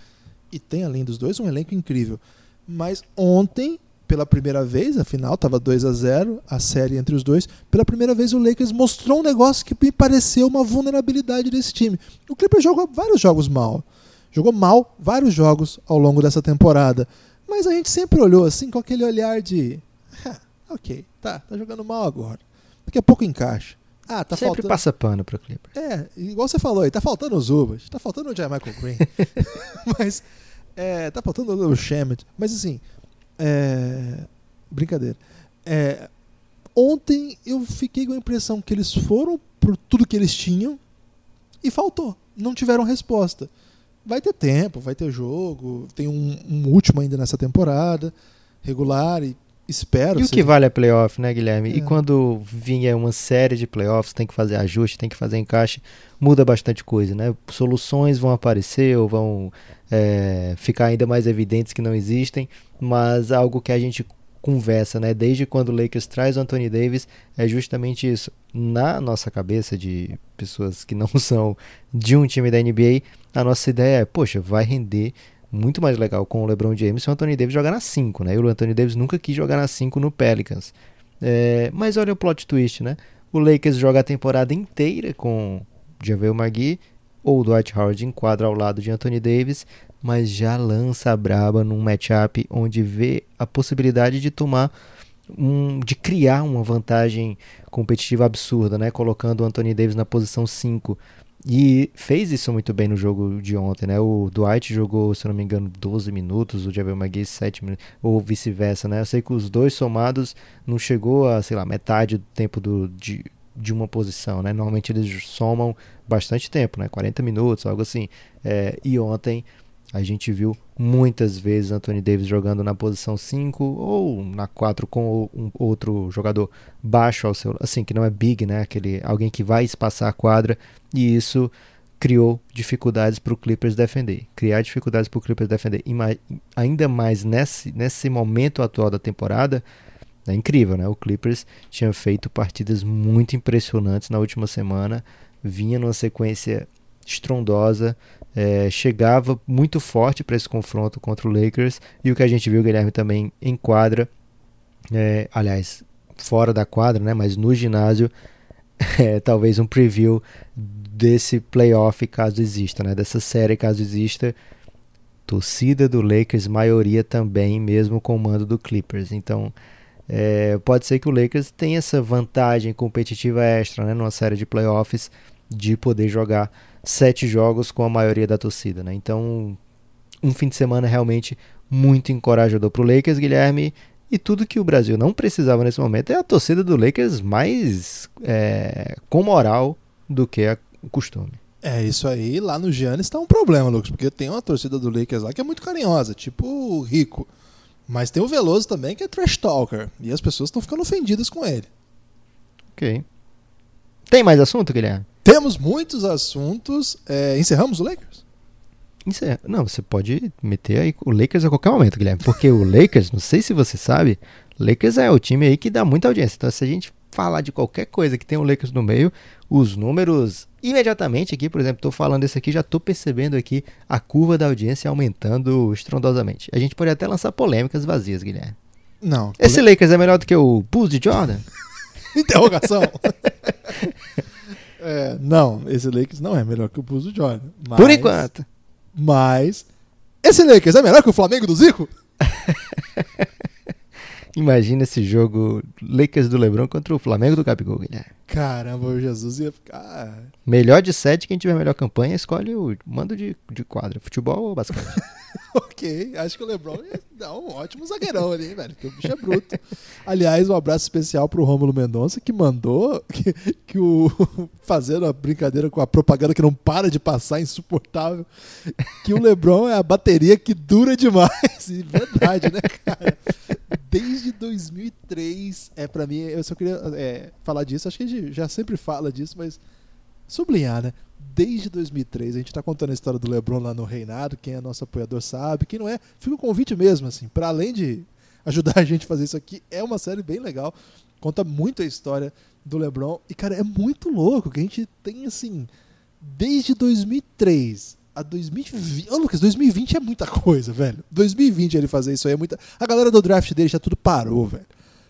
E tem, além dos dois, um elenco incrível. Mas ontem, pela primeira vez, afinal, estava 2 a 0 a série entre os dois. Pela primeira vez, o Lakers mostrou um negócio que me pareceu uma vulnerabilidade desse time. O Clippers jogou vários jogos mal. Jogou mal vários jogos ao longo dessa temporada. Mas a gente sempre olhou assim com aquele olhar de. "Ah, ok, tá, tá jogando mal agora. Daqui a pouco encaixa. Ah, tá
Sempre
faltando.
passa pano pro Clippers.
É, igual você falou aí, tá faltando o Zubas, tá faltando o Michael Green. mas é, tá faltando o Shemet. Mas assim, é, brincadeira. É, ontem eu fiquei com a impressão que eles foram por tudo que eles tinham e faltou. Não tiveram resposta. Vai ter tempo, vai ter jogo, tem um, um último ainda nessa temporada, regular, e espero.
E o
seja-
que vale é playoff, né, Guilherme? E
É.
quando vinha uma série de playoffs, tem que fazer ajuste, tem que fazer encaixe, muda bastante coisa, né? Soluções vão aparecer ou vão é, ficar ainda mais evidentes que não existem, mas algo que a gente conversa, né? Desde quando o Lakers traz o Anthony Davis, é justamente isso. Na nossa cabeça de pessoas que não são de um time da NBA, a nossa ideia é, poxa, vai render muito mais legal com o LeBron James se o Anthony Davis jogar na 5, né? E o Anthony Davis nunca quis jogar na 5 no Pelicans. É, mas olha o plot twist, né? O Lakers joga a temporada inteira com Javel McGee ou Dwight Howard em quadra ao lado de Anthony Davis, mas já lança a braba num matchup onde vê a possibilidade de tomar um, de criar uma vantagem competitiva absurda, né? Colocando o Anthony Davis na posição 5. E fez isso muito bem no jogo de ontem, né? O Dwight jogou, se não me engano, 12 minutos, o Javel McGee 7 minutos, ou vice-versa, né? Eu sei que os dois somados não chegou a, sei lá, metade do tempo do, de, de uma posição, né? Normalmente eles somam bastante tempo, né? 40 minutos, algo assim. É, e ontem a gente viu muitas vezes Anthony Davis jogando na posição 5 ou na 4 com um outro jogador baixo ao seu, assim, que não é big, né? Aquele alguém que vai espaçar a quadra e isso criou dificuldades para o Clippers defender. Criar dificuldades para o Clippers defender, Ima- ainda mais nesse, nesse momento atual da temporada, é incrível, né? O Clippers tinha feito partidas muito impressionantes na última semana, vinha numa sequência estrondosa, é, chegava muito forte para esse confronto contra o Lakers e o que a gente viu, Guilherme, também em quadra, é, aliás, fora da quadra, né? Mas no ginásio, é, talvez um preview desse playoff caso exista, né? Dessa série caso exista. Torcida do Lakers, maioria também, mesmo com o mando do Clippers. Então, é, pode ser que o Lakers tenha essa vantagem competitiva extra, né? Numa série de playoffs, de poder jogar sete jogos com a maioria da torcida, né? Então, um fim de semana realmente muito encorajador para o Lakers, Guilherme. E tudo que o Brasil não precisava nesse momento é a torcida do Lakers mais é, com moral do que a- o costume.
É, isso aí, lá no Giannis tá um problema, Lucas, porque tem uma torcida do Lakers lá que é muito carinhosa, tipo o Rico. Mas tem o Veloso também, que é trash talker. E as pessoas estão ficando ofendidas com ele.
Ok. Tem mais assunto, Guilherme?
Temos muitos assuntos. É, encerramos o Lakers?
Encerra. Não, você pode meter aí o Lakers a qualquer momento, Guilherme. Porque o Lakers, não sei se você sabe, Lakers é o time aí que dá muita audiência. Então, se a gente falar de qualquer coisa que tem o Lakers no meio, os números imediatamente aqui, por exemplo, estou falando isso aqui, já estou percebendo aqui a curva da audiência aumentando estrondosamente. A gente pode até lançar polêmicas vazias, Guilherme.
Não.
Esse Lakers é melhor do que o Bulls de Jordan?
Interrogação. É, não, esse Lakers não é melhor que o Bulls do Jordan. Mas,
Por enquanto.
Mas. Esse Lakers é melhor que o Flamengo do Zico?
Imagina esse jogo Lakers do LeBron contra o Flamengo do Capigol, Guilherme.
Caramba, o Jesus ia ficar.
Melhor de sete, quem tiver melhor campanha, escolhe o mando de, de quadra, futebol ou basquete.
Ok, acho que o Lebron ia dar um ótimo zagueirão ali, velho? Porque o bicho é bruto. Aliás, um abraço especial pro Rômulo Mendonça, que mandou que, que o. fazendo a brincadeira com a propaganda que não para de passar, insuportável. Que o Lebron é a bateria que dura demais. E verdade, né, cara? Desde 2003, é para mim, eu só queria é, falar disso, acho que a gente já sempre fala disso, mas sublinhar, né? Desde 2003, a gente tá contando a história do LeBron lá no Reinado, quem é nosso apoiador sabe, quem não é, fica o convite mesmo, assim, para além de ajudar a gente a fazer isso aqui, é uma série bem legal, conta muito a história do LeBron, e cara, é muito louco que a gente tem, assim, desde 2003, a 2020. Ô, Lucas, 2020 é muita coisa, velho. 2020 ele fazer isso aí é muita. A galera do draft dele já tudo parou, velho.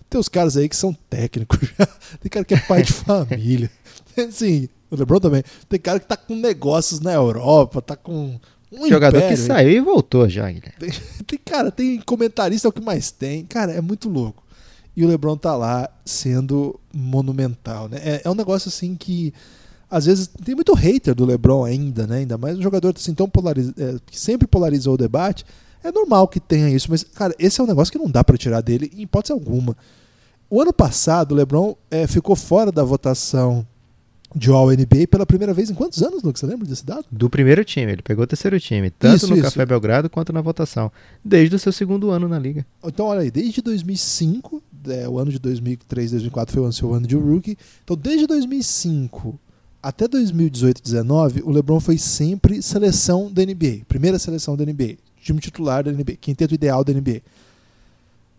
Tem os caras aí que são técnicos já. Tem cara que é pai de família. Assim, o LeBron também. Tem cara que tá com negócios na Europa, tá com. Um
Jogador
império,
que saiu e voltou já, Guilherme.
tem, tem, cara, tem comentarista é o que mais tem. Cara, é muito louco. E o LeBron tá lá sendo monumental, né? É, é um negócio assim que às vezes tem muito hater do LeBron ainda, né? Ainda mais um jogador assim tão polariz... É, que sempre polarizou o debate. É normal que tenha isso, mas cara, esse é um negócio que não dá para tirar dele em hipótese alguma. O ano passado, o LeBron é, ficou fora da votação de All-NBA pela primeira vez em quantos anos, Lucas? Você lembra desse dado?
Do primeiro time, ele pegou o terceiro time, tanto
Isso,
no
isso.
Café Belgrado quanto na votação, desde o seu segundo ano na liga.
Então, olha aí, desde 2005, é, o ano de 2003, 2004 foi o seu ano de rookie. Então, desde 2005 até 2018, 19, o LeBron foi sempre seleção da NBA, primeira seleção da NBA, time titular da NBA, quinteto ideal da NBA.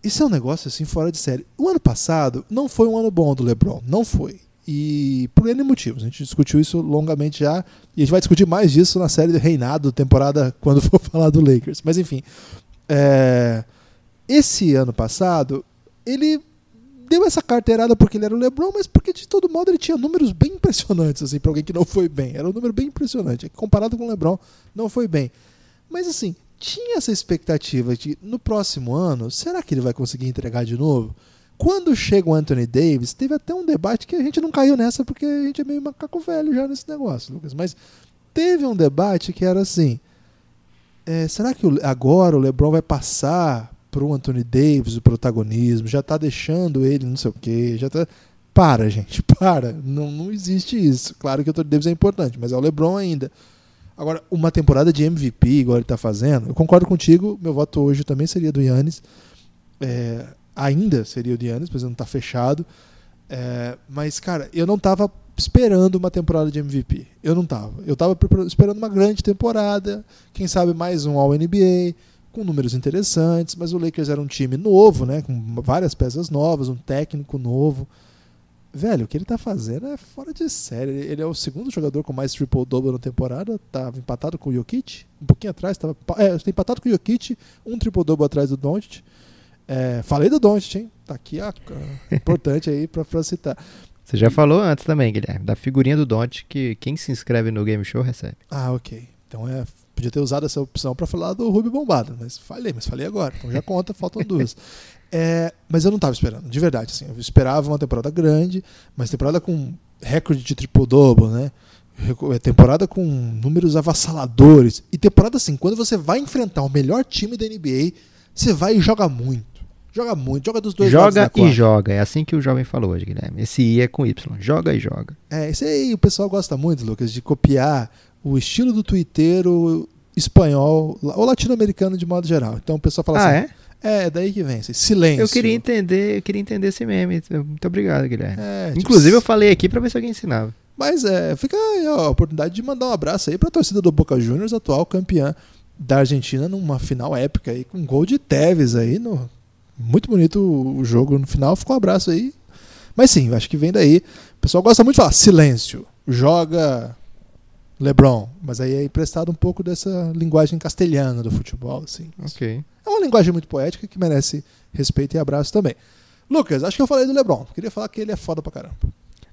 Isso é um negócio assim fora de série. O ano passado não foi um ano bom do LeBron, não foi. E por N motivos. A gente discutiu isso longamente já. E a gente vai discutir mais disso na série de Reinado, temporada, quando for falar do Lakers. Mas enfim. é, Esse ano passado, ele deu essa carteirada porque ele era o LeBron, mas porque de todo modo ele tinha números bem impressionantes, assim, para alguém que não foi bem. Era um número bem impressionante. É Comparado com o LeBron, não foi bem. Mas assim, tinha essa expectativa de no próximo ano, será que ele vai conseguir entregar de novo? Quando chega o Anthony Davis, teve até um debate que a gente não caiu nessa porque a gente é meio macaco velho já nesse negócio, Lucas. Mas teve um debate que era assim: é, será que o- agora o LeBron vai passar pro Anthony Davis o protagonismo? Já tá deixando ele não sei o quê, já tá. Para, gente, para. Não, não existe isso. Claro que o Anthony Davis é importante, mas é o LeBron ainda. Agora, uma temporada de MVP, igual ele tá fazendo, eu concordo contigo, meu voto hoje também seria do Yannis. É, ainda seria o de Yannis, pois não tá fechado. É, mas, cara, eu não tava esperando uma temporada de MVP. Eu não tava. Eu tava prepar- esperando uma grande temporada, quem sabe mais um All-NBA, com números interessantes, mas o Lakers era um time novo, né, com várias peças novas, um técnico novo. Velho, o que ele tá fazendo é fora de série. Ele é o segundo jogador com mais triple-double na temporada. Tava empatado com o Jokic. Um pouquinho atrás. Tava, é, empatado com o Jokic. Um triple-double atrás do Doncic. É, falei do Doncic, hein? Tá aqui a, a- importante aí pra, pra citar.
Você já falou antes também, Guilherme, da figurinha do Don't que quem se inscreve no Game Show recebe.
Ah, ok. Então é, podia ter usado essa opção pra falar do Ruby Bombado, mas falei, mas falei agora. Então já conta, faltam duas. É, mas eu não tava esperando, de verdade. Assim, eu esperava uma temporada grande, mas temporada com recorde de triple-double, né? É, Temporada com números avassaladores. E temporada assim, quando você vai enfrentar o melhor time da NBA, você vai e joga muito. Joga muito, joga dos dois lados da
joga e
quadra.
joga, é assim que o jovem falou hoje, Guilherme. Esse I é com Y, joga e joga.
É, isso aí o pessoal gosta muito, Lucas, de copiar o estilo do twitteiro espanhol ou latino-americano de modo geral. Então o pessoal fala
ah,
assim:
é?
é? daí que vem, assim, silêncio.
Eu queria entender, eu queria entender esse meme. Muito obrigado, Guilherme.
É, tipo,
Inclusive eu falei aqui pra ver se alguém ensinava.
Mas é, fica aí ó, a oportunidade de mandar um abraço aí pra torcida do Boca Juniors, atual campeã da Argentina numa final épica aí, com gol de Tevez aí. No... Muito bonito o jogo no final, ficou um abraço aí. Mas sim, acho que vem daí. O pessoal gosta muito de falar silêncio, joga LeBron, mas aí é emprestado um pouco dessa linguagem castelhana do futebol, assim.
Ok.
É uma linguagem muito poética que merece respeito e abraço também. Lucas, acho que eu falei do LeBron. Queria falar que ele é foda pra caramba.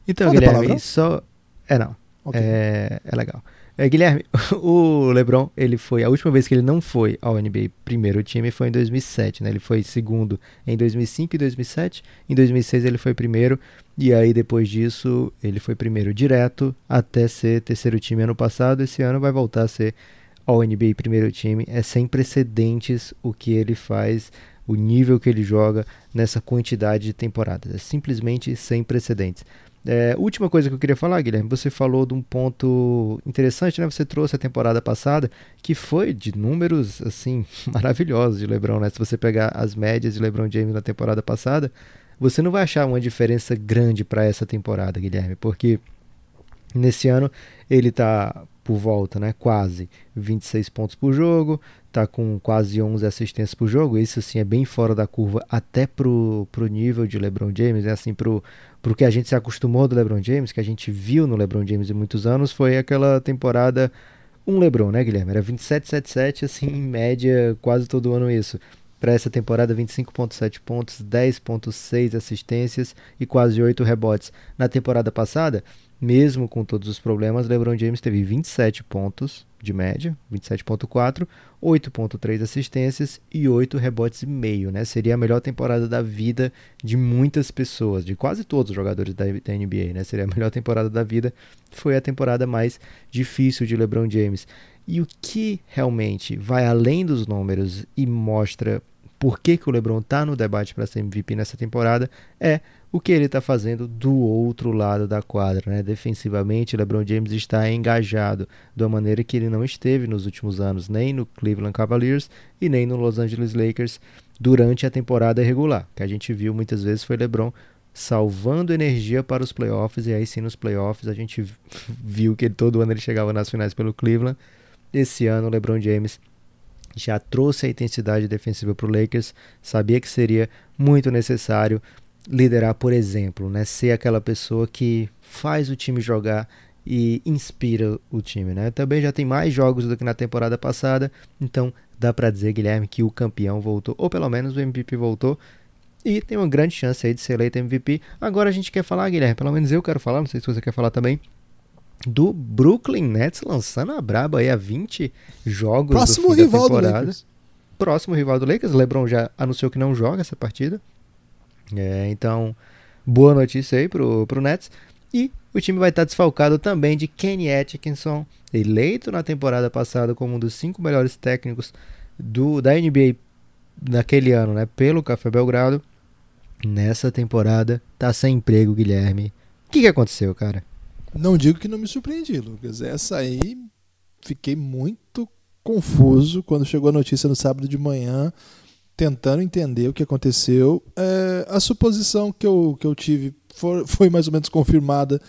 Então,
Pode
Guilherme, só. É não.
Ok.
É, é legal. É, Guilherme, o LeBron, ele foi. A última vez que ele não foi ao NBA primeiro time foi em 2007, né? Ele foi segundo em 2005 e 2007. Em 2006 ele foi primeiro. E aí depois disso ele foi primeiro direto até ser terceiro time ano passado. Esse ano vai voltar a ser ao NBA primeiro time. É sem precedentes o que ele faz, o nível que ele joga nessa quantidade de temporadas. É simplesmente sem precedentes. É, última coisa que eu queria falar, Guilherme, você falou de um ponto interessante, né? Você trouxe a temporada passada, que foi de números assim maravilhosos de LeBron, né? Se você pegar as médias de LeBron James na temporada passada, você não vai achar uma diferença grande para essa temporada, Guilherme, porque nesse ano ele tá por volta, né, quase 26 pontos por jogo, tá com quase 11 assistências por jogo, isso assim é bem fora da curva até pro, pro nível de LeBron James, né, assim pro pro que a gente se acostumou do LeBron James, que a gente viu no LeBron James em muitos anos, foi aquela temporada um LeBron, né, Guilherme? Era 27,77, assim, em média, quase todo ano isso. Para essa temporada, 25,7 pontos, 10,6 assistências e quase 8 rebotes. Na temporada passada, mesmo com todos os problemas, LeBron James teve 27 pontos de média, 27.4, 8.3 assistências e 8 rebotes e meio, né? Seria a melhor temporada da vida de muitas pessoas, de quase todos os jogadores da, da NBA, né? Seria a melhor temporada da vida. Foi a temporada mais difícil de LeBron James. E o que realmente vai além dos números e mostra por que, que o LeBron está no debate para ser MVP nessa temporada é o que ele está fazendo do outro lado da quadra. Né? Defensivamente, LeBron James está engajado de uma maneira que ele não esteve nos últimos anos, nem no Cleveland Cavaliers e nem no Los Angeles Lakers durante a temporada regular. que a gente viu muitas vezes foi LeBron salvando energia para os playoffs, e aí sim nos playoffs a gente viu que todo ano ele chegava nas finais pelo Cleveland. Esse ano o LeBron James já trouxe a intensidade defensiva para o Lakers, sabia que seria muito necessário liderar, por exemplo, né? Ser aquela pessoa que faz o time jogar e inspira o time, né? Também já tem mais jogos do que na temporada passada, então dá para dizer, Guilherme, que o campeão voltou, ou pelo menos o MVP voltou, e tem uma grande chance aí de ser eleito MVP. Agora a gente quer falar, Guilherme, pelo menos eu quero falar, não sei se você quer falar também, do Brooklyn Nets lançando a braba aí a 20 jogos
Próximo
do fim
rival
da temporada.
do Lakers.
Próximo rival do Lakers, LeBron já anunciou que não joga essa partida. É, então, boa notícia aí pro, pro Nets. E o time vai estar desfalcado também de Kenny Atkinson, eleito na temporada passada como um dos cinco melhores técnicos do, da NBA naquele ano, né, pelo Café Belgrado. Nessa temporada tá sem emprego, Guilherme. O que, que aconteceu, cara?
Não digo que não me surpreendi, Lucas. Essa aí fiquei muito confuso quando chegou a notícia no sábado de manhã, tentando entender o que aconteceu. É, a suposição que eu, que eu tive foi, foi mais ou menos confirmada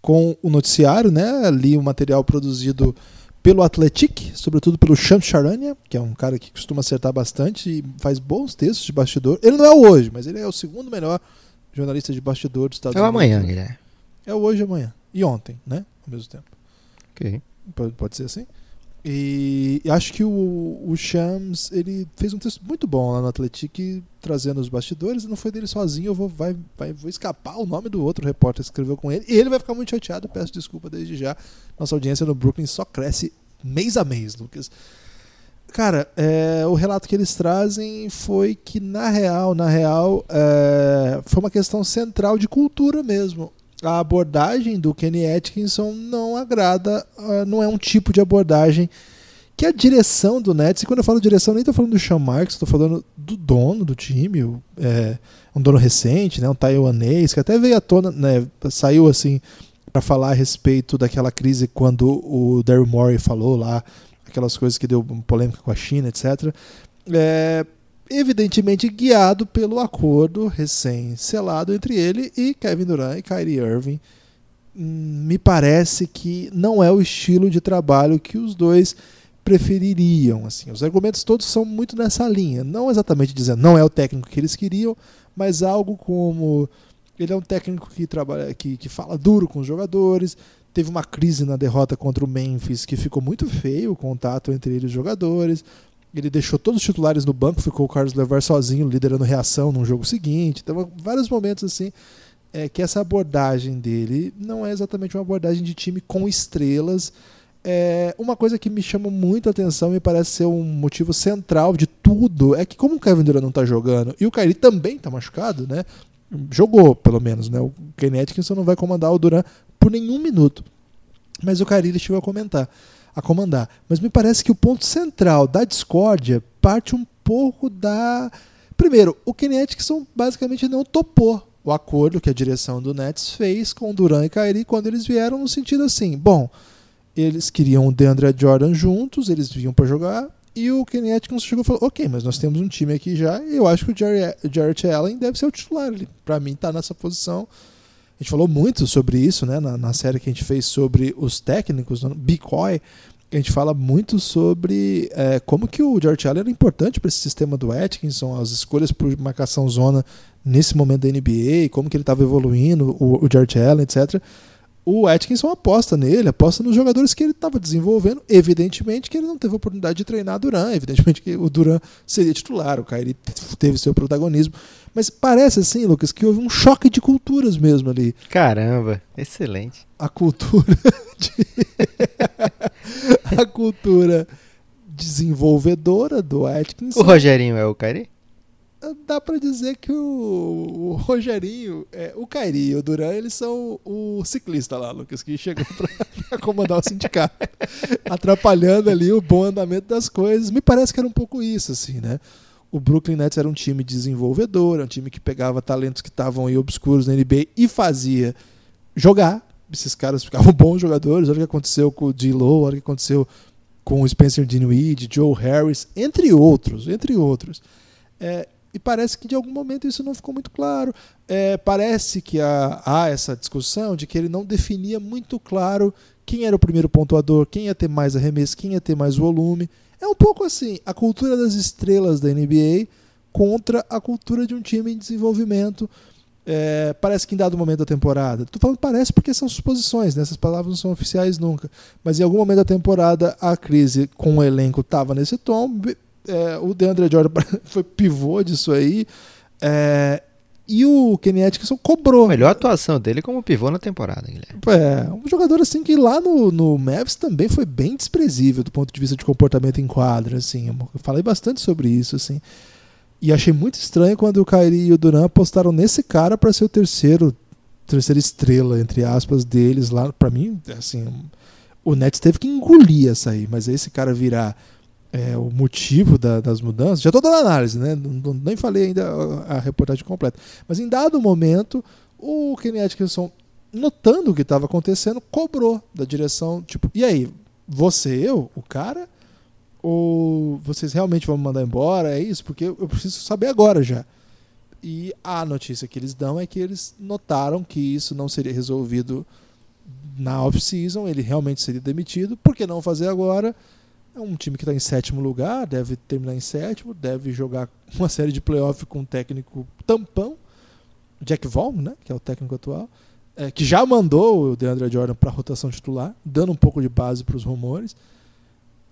com o noticiário, né? Ali o material produzido pelo Athletic, sobretudo pelo Shams Charania, que é um cara que costuma acertar bastante e faz bons textos de bastidor. Ele não é o hoje, mas ele é o segundo melhor jornalista de bastidor dos Estados
É o
Unidos.
amanhã, Guilherme.
É o hoje e amanhã. E ontem, né? Ao mesmo tempo.
Ok.
Pode, pode ser assim. E acho que o, o Shams ele fez um texto muito bom lá no Atletic, trazendo os bastidores. E não foi dele sozinho, eu vou, vai, vai, vou escapar o nome do outro repórter que escreveu com ele. E ele vai ficar muito chateado, peço desculpa desde já. Nossa audiência no Brooklyn só cresce mês a mês, Lucas. Cara, é, o relato que eles trazem foi que, na real, na real, é, foi uma questão central de cultura mesmo. A abordagem do Kenny Atkinson não agrada, ah, não é um tipo de abordagem que a direção do Nets, e quando eu falo direção, nem estou falando do Sean Marks, estou falando do dono do time, é, um dono recente, né, um taiwanês, que até veio à tona, né, saiu assim para falar a respeito daquela crise quando o Daryl Morey falou lá, aquelas coisas que deu polêmica com a China, etc. É, evidentemente guiado pelo acordo recém-selado entre ele e Kevin Durant e Kyrie Irving. Hum, Me parece que não é o estilo de trabalho que os dois prefeririam. Assim, os argumentos todos são muito nessa linha, não exatamente dizendo não é o técnico que eles queriam, mas algo como ele é um técnico que trabalha, que, que fala duro com os jogadores. Teve uma crise na derrota contra o Memphis que ficou muito feio o contato entre ele e os jogadores. Ele deixou todos os titulares no banco, ficou o Carlos Levar sozinho liderando reação no jogo seguinte. Então, vários momentos assim é que essa abordagem dele não é exatamente uma abordagem de time com estrelas. É, uma coisa que me chama muito atenção e parece ser um motivo central de tudo é que como o Kevin Durant não tá jogando e o Kyrie também tá machucado, né? Jogou, pelo menos, né? O Kenny Atkinson não vai comandar o Durant por nenhum minuto. Mas o ele chegou a comentar, a comandar. Mas me parece que o ponto central da discórdia parte um pouco da Primeiro, o Kenny Atkinson basicamente não topou o acordo que a direção do Nets fez com Durant e Kyrie quando eles vieram no sentido assim, bom, eles queriam o DeAndre Jordan juntos, eles vinham para jogar, e o Kenny Atkinson chegou e falou, ok, mas nós temos um time aqui já, e eu acho que o Jarrett Allen deve ser o titular, para mim tá nessa posição. A gente falou muito sobre isso, né, na, na série que a gente fez sobre os técnicos, no Bicoy, a gente fala muito sobre é, como que o George Allen era importante para esse sistema do Atkinson, as escolhas por marcação zona nesse momento da NBA, como que ele estava evoluindo, o, o George Allen, etc. o Atkinson aposta nele, aposta nos jogadores que ele estava desenvolvendo. Evidentemente que ele não teve oportunidade de treinar Duran, evidentemente que o Duran seria titular, o Kyrie teve seu protagonismo. Mas parece assim, Lucas, que houve um choque de culturas mesmo ali.
Caramba, excelente.
A cultura de... a cultura desenvolvedora do Atkinson.
O Rogerinho é o Kyrie?
dá para dizer que o, o Rogerinho, é, o Kairi e o Duran, eles são o, ciclista lá, Lucas, que chegou para comandar o sindicato, atrapalhando ali o bom andamento das coisas. Me parece que era um pouco isso, assim, né? O Brooklyn Nets era um time desenvolvedor, um time que pegava talentos que estavam aí obscuros na NBA e fazia jogar. Esses caras ficavam bons jogadores. Olha o que aconteceu com o D-Low, olha o que aconteceu com o Spencer Dinwiddie, Joe Harris, entre outros, entre outros. É, e parece que de algum momento isso não ficou muito claro. É, parece que há, há, essa discussão de que ele não definia muito claro quem era o primeiro pontuador, quem ia ter mais arremesso, quem ia ter mais volume. É um pouco assim, a cultura das estrelas da NBA contra a cultura de um time em desenvolvimento. É, parece que em dado momento da temporada, estou falando parece porque são suposições, né? essas palavras não são oficiais nunca, mas em algum momento da temporada a crise com o elenco estava nesse tom, é, o DeAndre Jordan foi pivô disso aí. É, e o Kenny Atkinson cobrou.
A melhor atuação dele como pivô na temporada, Guilherme.
É, um jogador assim que lá no, no Mavs também foi bem desprezível do ponto de vista de comportamento em quadra, assim. Eu falei bastante sobre isso, assim. E achei muito estranho quando o Kyrie e o Duran apostaram nesse cara para ser o terceiro, terceira estrela, entre aspas, deles lá. Para mim, assim, o Nets teve que engolir essa aí, mas esse cara virar é, o motivo da, das mudanças. Já estou dando análise, né? Não, nem falei ainda a, reportagem completa. Mas em dado momento, o Kenny Atkinson, notando o que estava acontecendo, cobrou da direção, tipo, e aí, você, eu, o cara? Ou vocês realmente vão me mandar embora? É isso? Porque eu preciso saber agora já. E a notícia que eles dão é que eles notaram que isso não seria resolvido na off-season, ele realmente seria demitido. Por que não fazer agora? É um time que está em sétimo lugar, deve terminar em sétimo, deve jogar uma série de playoff com um técnico tampão, Jack Vaughn, né, que é o técnico atual, é, que já mandou o DeAndre Jordan para a rotação titular, dando um pouco de base para os rumores.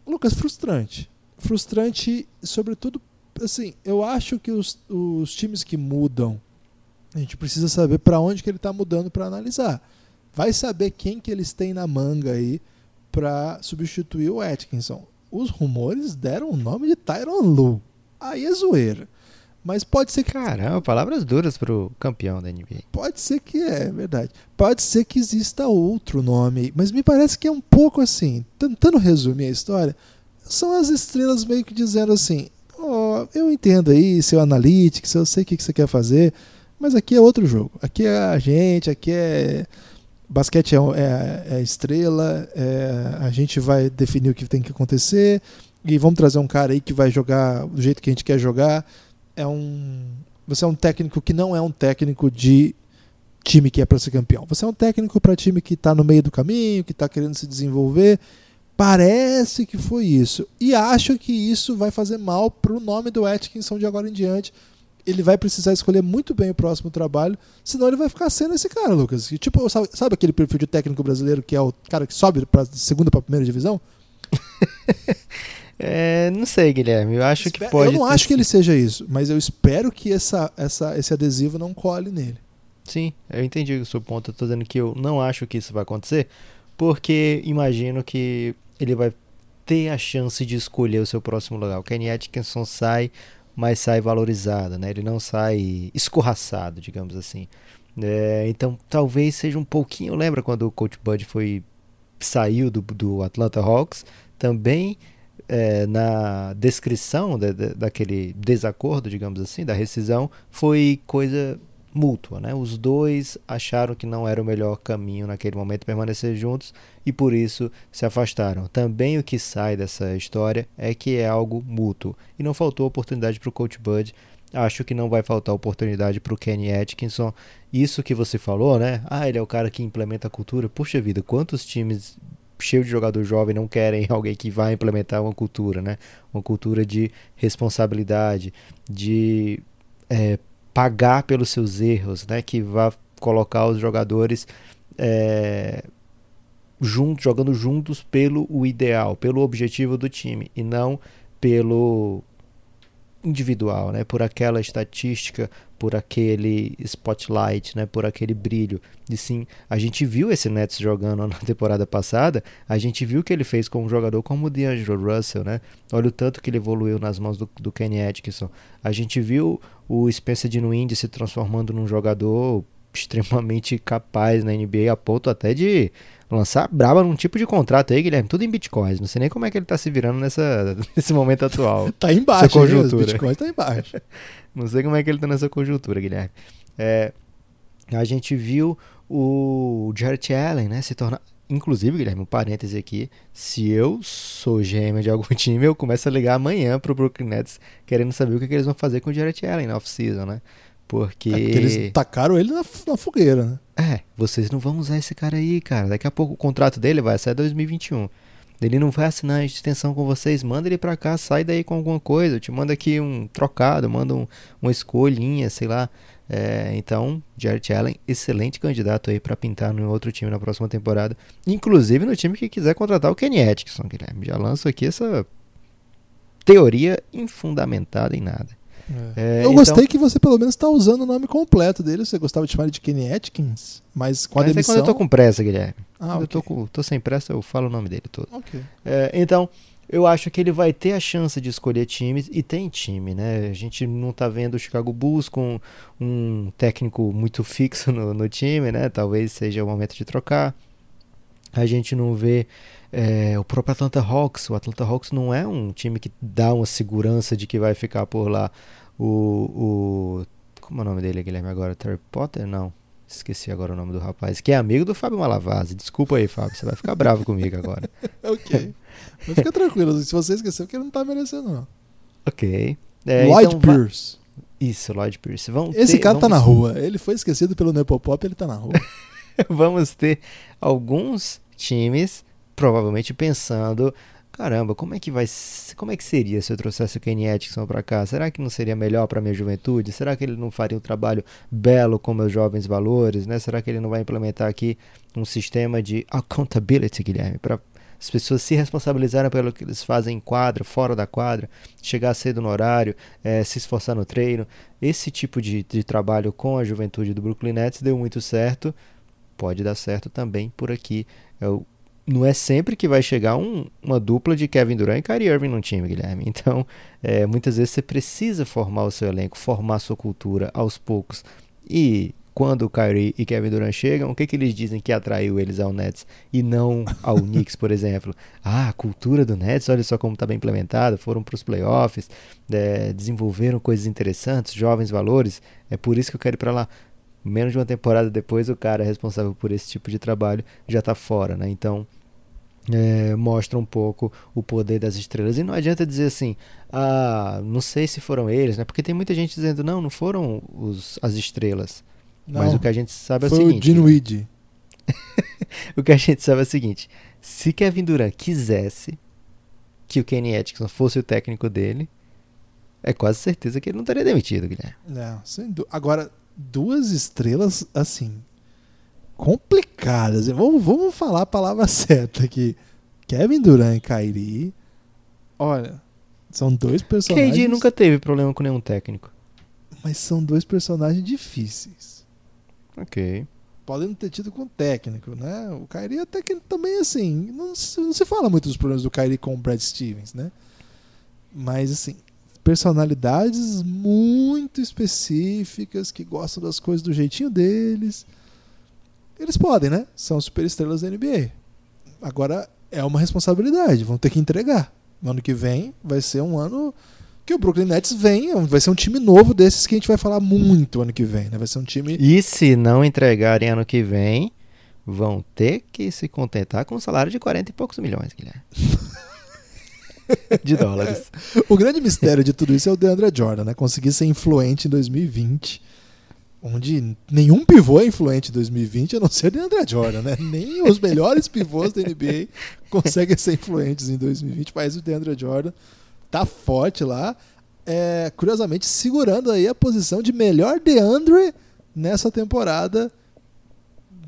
Lucas, frustrante. Frustrante, sobretudo, assim, eu acho que os, os times que mudam, a gente precisa saber para onde que ele está mudando para analisar. Vai saber quem que eles têm na manga aí para substituir o Atkinson os rumores deram o nome de Tyron Lu. Aí é zoeira. Mas pode ser que.
Caramba, palavras duras pro campeão da NBA.
Pode ser que é, é verdade. Pode ser que exista outro nome. Mas me parece que é um pouco assim. Tentando resumir a história, são as estrelas meio que dizendo assim: Ó, oh, eu entendo aí seu analytics, eu sei o que você quer fazer, mas aqui é outro jogo. Aqui é a gente, aqui é basquete é, é, é estrela, é, a gente vai definir o que tem que acontecer e vamos trazer um cara aí que vai jogar do jeito que a gente quer jogar. É um, você é um técnico que não é um técnico de time que é para ser campeão. Você é um técnico para time que está no meio do caminho, que está querendo se desenvolver. Parece que foi isso. E acho que isso vai fazer mal para o nome do Atkinson de agora em diante ele vai precisar escolher muito bem o próximo trabalho, senão ele vai ficar sendo esse cara, Lucas. E, tipo, sabe, sabe, aquele perfil de técnico brasileiro que é o cara que sobe para segunda para primeira divisão?
é, não sei, Guilherme. Eu acho que pode.
Eu não acho que ele seja isso, mas eu espero que essa, essa, esse adesivo não cole nele.
Sim, eu entendi o seu ponto. Eu tô dizendo que eu não acho que isso vai acontecer, porque imagino que ele vai ter a chance de escolher o seu próximo lugar. O Kenny Atkinson sai mas sai valorizado, né? Ele não sai escorraçado, digamos assim. É, então talvez seja um pouquinho. Lembra quando o Coach Bud foi saiu do, do Atlanta Hawks? Também é, na descrição de, de, daquele desacordo, digamos assim, da rescisão, foi coisa mútua, né? Os dois acharam que não era o melhor caminho naquele momento permanecer juntos e por isso se afastaram. Também o que sai dessa história é que é algo mútuo e não faltou oportunidade para o Coach Bud. Acho que não vai faltar oportunidade para o Kenny Atkinson. Isso que você falou, né? Ah, ele é o cara que implementa a cultura. Puxa vida, quantos times cheios de jogador jovem não querem alguém que vai implementar uma cultura, né? Uma cultura de responsabilidade, de é, pagar pelos seus erros, né? Que vá colocar os jogadores é, juntos, jogando juntos pelo o ideal, pelo objetivo do time e não pelo individual, né? Por aquela estatística, por aquele spotlight, né? Por aquele brilho. E sim, a gente viu esse Nets jogando na temporada passada, a gente viu o que ele fez com um jogador como o DeAngelo Russell, né? Olha o tanto que ele evoluiu nas mãos do, do Kenny Atkinson. A gente viu o Spencer Dinwiddie se transformando num jogador extremamente capaz na NBA, a ponto até de lançar braba num tipo de contrato aí, Guilherme, tudo em bitcoins. Não sei nem como é que ele tá se virando nessa, nesse momento atual.
tá embaixo, conjuntura. Os bitcoins tá embaixo.
Não sei como é que ele tá nessa conjuntura, Guilherme. É, a gente viu o Jarrett Allen, né, se tornar Inclusive, Guilherme, um parêntese aqui. Se eu sou GM de algum time, eu começo a ligar amanhã pro Brooklyn Nets querendo saber o que, que eles vão fazer com o Jarrett Allen na off-season, né? Porque... É porque
eles tacaram ele na, na, fogueira, né?
É, vocês não vão usar esse cara aí, cara. Daqui a pouco o contrato dele vai sair 2021. Ele não vai assinar a extensão com vocês, manda ele pra cá, sai daí com alguma coisa. Eu te mando aqui um trocado, manda um, uma escolhinha, sei lá. É, então, Jared Allen, excelente candidato aí para pintar no outro time na próxima temporada. Inclusive no time que quiser contratar o Kenny Atkinson, Guilherme. Já lanço aqui essa teoria infundamentada em nada.
É. É, eu então, gostei que você pelo menos está usando o nome completo dele. Você gostava de chamar ele de Kenny Atkins, mas com a demissão...
é quando eu tô com pressa, Guilherme. Ah, okay. eu tô, com, tô sem pressa, eu falo o nome dele todo.
Okay.
É, então, eu acho que ele vai ter a chance de escolher times, e tem time, né? A gente não tá vendo o Chicago Bulls com um técnico muito fixo no, no time, né? Talvez seja o momento de trocar. A gente não vê é, o próprio Atlanta Hawks. O Atlanta Hawks não é um time que dá uma segurança de que vai ficar por lá. O. o como é o nome dele, Guilherme, agora? Terry Potter? Não. Esqueci agora o nome do rapaz, que é amigo do Fábio Malavase. Desculpa aí, Fábio, você vai ficar bravo comigo agora.
ok. Mas fica tranquilo, se você esqueceu, que ele não tá merecendo, não.
Ok.
É, Lloyd então,
Pierce. Isso, Lloyd Pierce.
Vão Esse ter, cara tá na rua. Ele foi esquecido pelo Nepopop, ele tá na rua.
vamos ter alguns times, provavelmente pensando caramba, como é que vai, como é que seria se eu trouxesse o Kenny Atkinson para cá? Será que não seria melhor para minha juventude? Será que ele não faria um trabalho belo com meus jovens valores, né? Será que ele não vai implementar aqui um sistema de accountability, Guilherme, para as pessoas se responsabilizarem pelo que eles fazem em quadra, fora da quadra, chegar cedo no horário, é, se esforçar no treino. Esse tipo de, de trabalho com a juventude do Brooklyn Nets deu muito certo, pode dar certo também por aqui. Eu não é sempre que vai chegar um, uma dupla de Kevin Durant e Kyrie Irving no time, Guilherme. Então, é, muitas vezes você precisa formar o seu elenco, formar a sua cultura aos poucos. E quando o Kyrie e Kevin Durant chegam, o que, que eles dizem que atraiu eles ao Nets e não ao Knicks, por exemplo? Ah, a cultura do Nets, olha só como está bem implementada, foram para os playoffs, é, desenvolveram coisas interessantes, jovens valores, é por isso que eu quero ir para lá menos de uma temporada depois, o cara responsável por esse tipo de trabalho já está fora, né? Então, é, mostra um pouco o poder das estrelas. E não adianta dizer assim, ah, não sei se foram eles, né? Porque tem muita gente dizendo, não, não foram os, as estrelas. Não, Mas o que a gente sabe é o seguinte.
Foi o Dinwiddie.
o que a gente sabe é o seguinte: se Kevin Durant quisesse que o Kenny Atkinson fosse o técnico dele, é quase certeza que ele não estaria demitido, Guilherme.
Não, sem Agora, duas estrelas, assim, complicadas. Vamos, vamos falar a palavra certa aqui. Kevin Durant e Kyrie. Olha, são dois personagens.
KD nunca teve problema com nenhum técnico.
Mas são dois personagens difíceis.
Ok.
Podem ter tido com o técnico, né? O Kyrie até que também, assim, não se, não se fala muito dos problemas do Kyrie com o Brad Stevens, né? Mas, assim, personalidades muito específicas que gostam das coisas do jeitinho deles eles podem, né? São superestrelas da NBA. Agora é uma responsabilidade, vão ter que entregar. No ano que vem vai ser um ano que o Brooklyn Nets vem, vai ser um time novo desses que a gente vai falar muito ano que vem, né? Vai ser um time.
E se não entregarem ano que vem, vão ter que se contentar com um salário de 40 e poucos milhões, Guilherme. de dólares.
o grande mistério de tudo isso é o DeAndre Jordan, né? Conseguir ser influente em 2020 onde nenhum pivô é influente em 2020 a não ser DeAndre Jordan, né? Nem os melhores pivôs da NBA conseguem ser influentes em 2020, mas o DeAndre Jordan tá forte lá, é, curiosamente segurando aí a posição de melhor DeAndre nessa temporada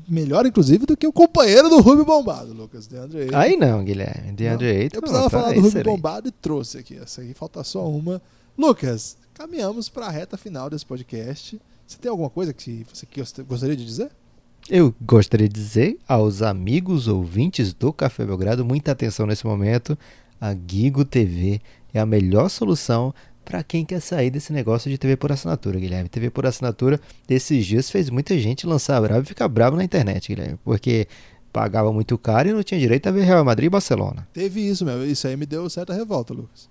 melhor, inclusive, do que o companheiro do Ruby Bombado, Lucas. DeAndre Ayton.
Aí não, Guilherme. DeAndre Ayton.
Eu precisava falar do
excelente.
Bombado e trouxe aqui. Essa aí falta só uma. Lucas, caminhamos para a reta final desse podcast. Você tem alguma coisa que você gost- gostaria de dizer?
Eu gostaria de dizer aos amigos ouvintes do Café Belgrado, muita atenção nesse momento. A Gigo TV é a melhor solução para quem quer sair desse negócio de TV por assinatura, Guilherme. TV por assinatura, esses dias fez muita gente lançar bravo e ficar bravo na internet, Guilherme, porque pagava muito caro e não tinha direito a ver Real Madrid e Barcelona.
Teve isso, meu. Isso aí me deu certa revolta, Lucas.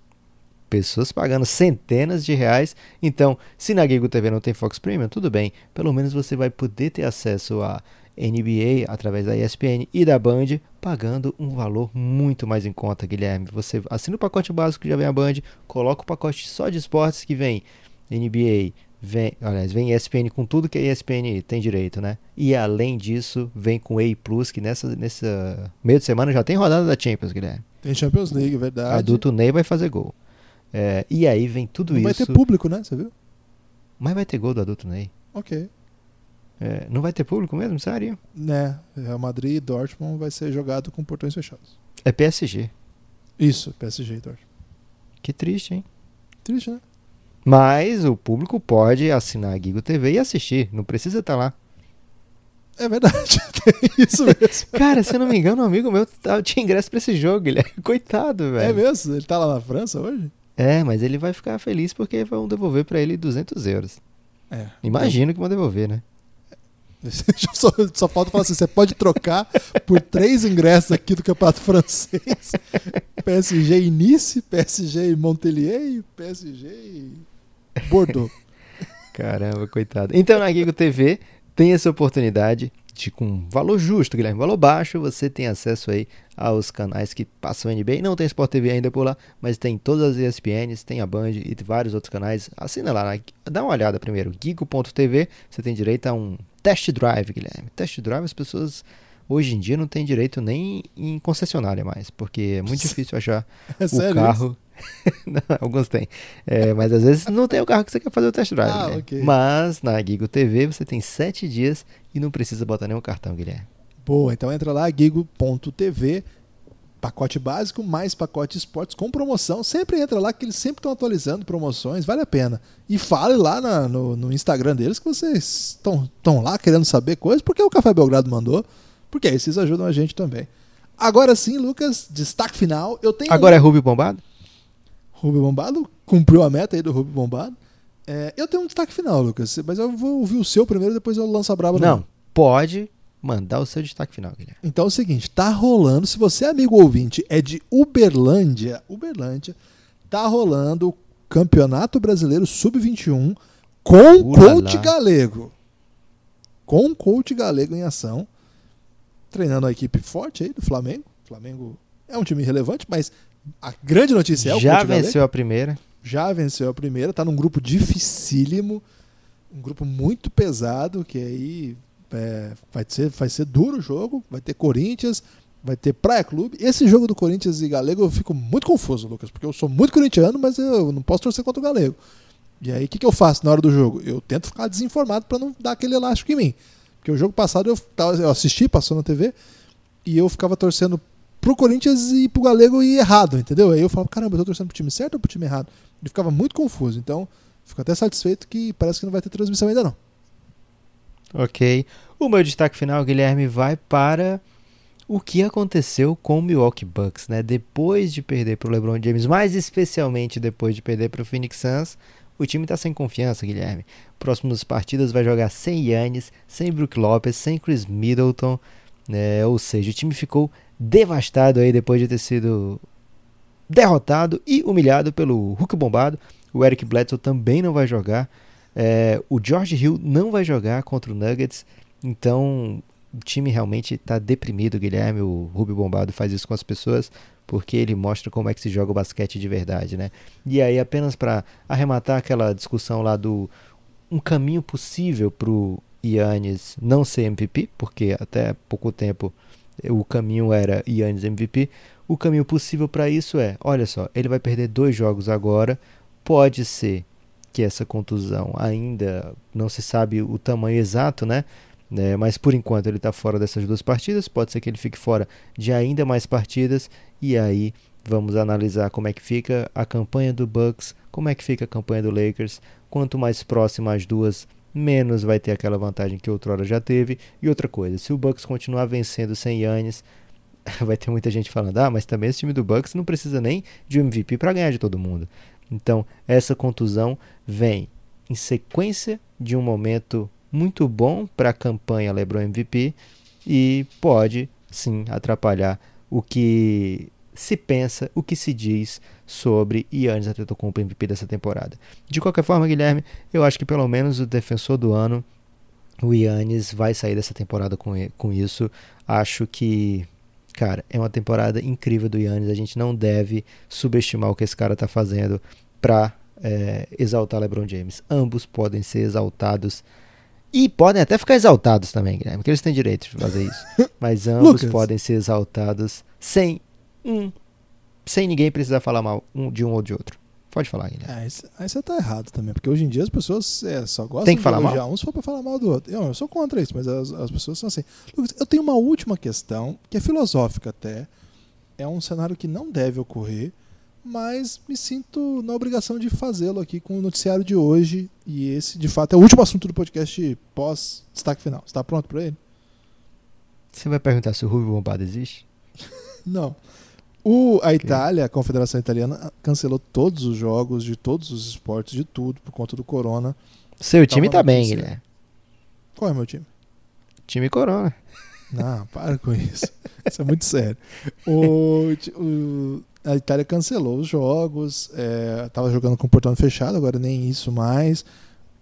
pessoas pagando centenas de reais. Então, se na Gigo TV não tem Fox Premium, tudo bem. Pelo menos você vai poder ter acesso a NBA através da ESPN e da Band, pagando um valor muito mais em conta, Guilherme. Você assina o pacote básico que já vem a Band, coloca o pacote só de esportes que vem NBA, vem, aliás, vem ESPN com tudo que a ESPN tem direito, né? E além disso, vem com Plus, que nessa, nessa meio de semana já tem rodada da Champions, Guilherme.
Tem Champions League, verdade.
Adulto Ney vai fazer gol. É, e aí vem tudo
Não vai
isso.
ter público, né? Você viu?
Mas vai ter gol do adulto Ney.
Ok.
É, não vai ter público mesmo? Sério?
Né? Real Madrid e Dortmund vai ser jogado com portões fechados.
É PSG.
Isso, PSG e Dortmund.
Que triste, hein?
Triste, né?
Mas o público pode assinar a Gigo TV e assistir. Não precisa estar lá.
É verdade. Tem isso mesmo.
Cara, se eu não me engano, um amigo meu tá- tinha ingresso pra esse jogo, Guilherme. Coitado,
É
velho.
mesmo? Ele tá lá na França hoje?
É, mas ele vai ficar feliz porque vão devolver pra ele 200 euros.
É.
Imagino que vão devolver, né?
Só, só falta falar assim: você pode trocar por três ingressos aqui do Campeonato Francês: PSG Nice, PSG e Montpellier PSG Bordeaux.
Caramba, coitado. Então na Gigo TV tem essa oportunidade de com valor justo, Guilherme, valor baixo, você tem acesso aí aos canais que passam NBA. Não tem Sport TV ainda por lá, mas tem todas as ESPNs, tem a Band e vários outros canais. Assina lá, né? dá uma olhada primeiro, gigo.tv, você tem direito a um test drive, Guilherme. Test drive as pessoas hoje em dia não têm direito nem em concessionária mais, porque é muito difícil achar
É
o
sério?
carro. Não, alguns têm. É, mas às vezes não tem o carro que você quer fazer o test drive.
Ah,
Guilherme.
ok.
Mas na Gigo TV você tem sete dias e não precisa botar nenhum cartão, Guilherme.
Boa, então entra lá, gigo.tv, pacote básico mais pacote esportes com promoção. Sempre entra lá que eles sempre estão atualizando promoções, vale a pena. E fale lá na- no, no Instagram deles que vocês estão lá querendo saber coisas, porque o Café Belgrado mandou, porque aí vocês ajudam a gente também. Agora sim, Lucas, destaque final. Eu tenho
Agora é Rubio Bombado?
Rubio Bombado, cumpriu a meta aí do Rubio Bombado. É, eu tenho um destaque final, Lucas, mas eu vou ouvir o seu primeiro, depois eu lanço a braba
Não, pode mandar o seu destaque final, Guilherme.
Então é o seguinte, tá rolando, se você é amigo ouvinte, é de Uberlândia, Uberlândia, tá rolando o Campeonato Brasileiro Sub-21 com
Ulala.
coach galego. Com coach galego em ação, treinando a equipe forte aí do Flamengo. O Flamengo é um time relevante, mas a grande notícia é o
Já
coach galego
venceu a primeira.
já venceu a primeira, tá num grupo dificílimo, um grupo muito pesado, que aí é, vai, ser, vai ser duro o jogo, vai ter Corinthians, vai ter Praia Clube. Esse jogo do Corinthians e Galego eu fico muito confuso, Lucas, porque eu sou muito corintiano, mas eu não posso torcer contra o Galego. E aí o que, que eu faço na hora do jogo? Eu tento ficar desinformado para não dar aquele elástico em mim. Porque o jogo passado eu, eu assisti, passou na TV, e eu ficava torcendo pro Corinthians e pro Galego e errado, entendeu? Aí eu falava, caramba, eu tô torcendo pro time certo ou pro time errado? Ele ficava muito confuso. Então, fico até satisfeito que parece que não vai ter transmissão ainda não.
Ok. O meu destaque final, Guilherme, vai para o que aconteceu com o Milwaukee Bucks, né? Depois de perder para o LeBron James, mais especialmente depois de perder para o Phoenix Suns, o time está sem confiança, Guilherme. Próximas partidas vai jogar sem Yannis, sem Brook Lopes, sem Chris Middleton, né? Ou seja, o time ficou devastado aí depois de ter sido derrotado e humilhado pelo Hulk bombado. O Eric Bledsoe também não vai jogar. É, o George Hill não vai jogar contra o Nuggets, então o time realmente está deprimido, Guilherme. O Rubio Bombado faz isso com as pessoas porque ele mostra como é que se joga o basquete de verdade, né? E aí, apenas para arrematar aquela discussão lá do um caminho possível para o Yannis não ser MVP, porque até pouco tempo o caminho era Yannis MVP. O caminho possível para isso é, olha só, ele vai perder dois jogos agora, pode ser que essa contusão ainda não se sabe o tamanho exato, né? né? Mas por enquanto ele está fora dessas duas partidas. Pode ser que ele fique fora de ainda mais partidas. E aí vamos analisar como é que fica a campanha do Bucks, como é que fica a campanha do Lakers. Quanto mais próxima as duas, menos vai ter aquela vantagem que outrora já teve. E outra coisa, se o Bucks continuar vencendo sem Yannis, vai ter muita gente falando: "Ah, mas também esse time do Bucks não precisa nem de um MVP para ganhar de todo mundo". Então, essa contusão vem em sequência de um momento muito bom para a campanha LeBron MVP e pode sim atrapalhar o que se pensa, o que se diz sobre Yannis Antetokounmpo MVP dessa temporada. De qualquer forma, Guilherme, eu acho que pelo menos o defensor do ano, o Yannis, vai sair dessa temporada com, com isso. Acho que, cara, é uma temporada incrível do Yannis. A gente não deve subestimar o que esse cara está fazendo para é, exaltar LeBron James. Ambos podem ser exaltados e podem até ficar exaltados também, Guilherme, porque eles têm direito de fazer isso. Mas ambos podem ser exaltados sem um, sem ninguém precisar falar mal um, de um ou de outro. Pode falar, Guilherme.
É, aí você tá errado também, porque hoje em dia as pessoas é, só gostam
Tem que
de
falar mal.
um for pra falar mal do outro. Eu, eu sou contra isso, mas as, as pessoas são assim. Lucas, eu tenho uma última questão, que é filosófica até. É um cenário que não deve ocorrer, mas me sinto na obrigação de fazê-lo aqui com o noticiário de hoje. E esse, de fato, é o último assunto do podcast pós-destaque final. Você tá pronto pra ele?
Você vai perguntar se o Rubio Bombado existe?
Não. O, a Itália, a Confederação Italiana, cancelou todos os jogos de todos os esportes, de tudo, por conta do corona.
Seu
Tá
time tá bem. Guilherme.
Qual é o meu time?
Time Corona.
Não, para com isso. Isso é muito sério. O, o- a Itália cancelou os jogos, é, tava jogando com o portão fechado, agora nem isso mais.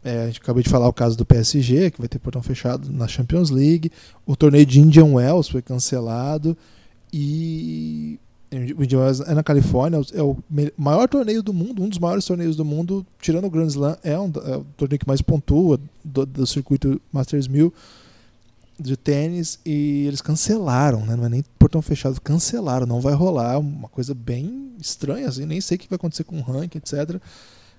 É, a gente acabou de falar o caso do PSG, que vai ter portão fechado na Champions League. O torneio de Indian Wells foi cancelado. E Indian Wells é na Califórnia, é o maior torneio do mundo, um dos maiores torneios do mundo, tirando o Grand Slam, é, um, é o torneio que mais pontua do, do circuito Masters 1000 de tênis e eles cancelaram, né? Não é nem portão fechado, cancelaram, não vai rolar, uma coisa bem estranha, assim, nem sei o que vai acontecer com o ranking, etc.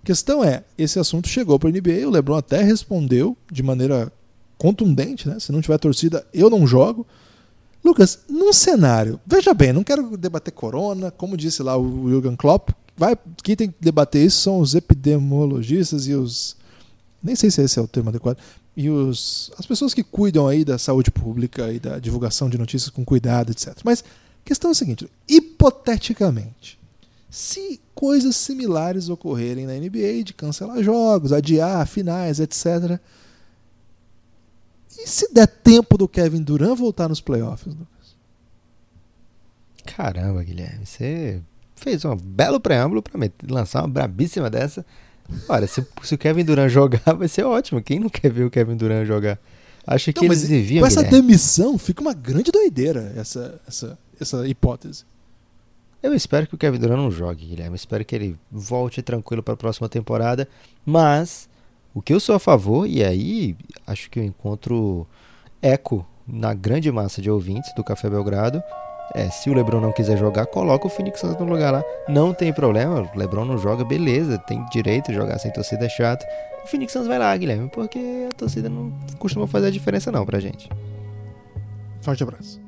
A questão é, esse assunto chegou para a NBA, o LeBron até respondeu de maneira contundente, né? Se não tiver torcida, eu não jogo. Lucas, num cenário, veja bem, não quero debater corona, como disse lá o Jürgen Klopp, vai, quem tem que debater isso são os epidemiologistas e os nem sei se esse é o termo adequado, e os, as pessoas que cuidam aí da saúde pública e da divulgação de notícias com cuidado, etc. Mas a questão é a seguinte: hipoteticamente, se coisas similares ocorrerem na NBA de cancelar jogos, adiar finais, etc. E se der tempo do Kevin Durant voltar nos playoffs, Lucas?
Caramba, Guilherme, você fez um belo preâmbulo pra me lançar uma brabíssima dessa. Olha, se, se o Kevin Durant jogar, vai ser ótimo. Quem não quer ver o Kevin Durant jogar? Acho que
Então,
eles
mas
deviam,
com essa
Guilherme.
demissão, fica uma grande doideira essa, essa, essa hipótese.
Eu espero que o Kevin Durant não jogue, Guilherme. Eu espero que ele volte tranquilo para a próxima temporada. Mas o que eu sou a favor, e aí acho que eu encontro eco na grande massa de ouvintes do Café Belgrado, é se o LeBron não quiser jogar, coloca o Phoenix Suns no lugar lá. Não tem problema, o LeBron não joga, beleza, tem direito de jogar sem torcida, é chato. O Phoenix Suns vai lá, Guilherme, porque a torcida não costuma fazer a diferença não pra gente.
Forte abraço.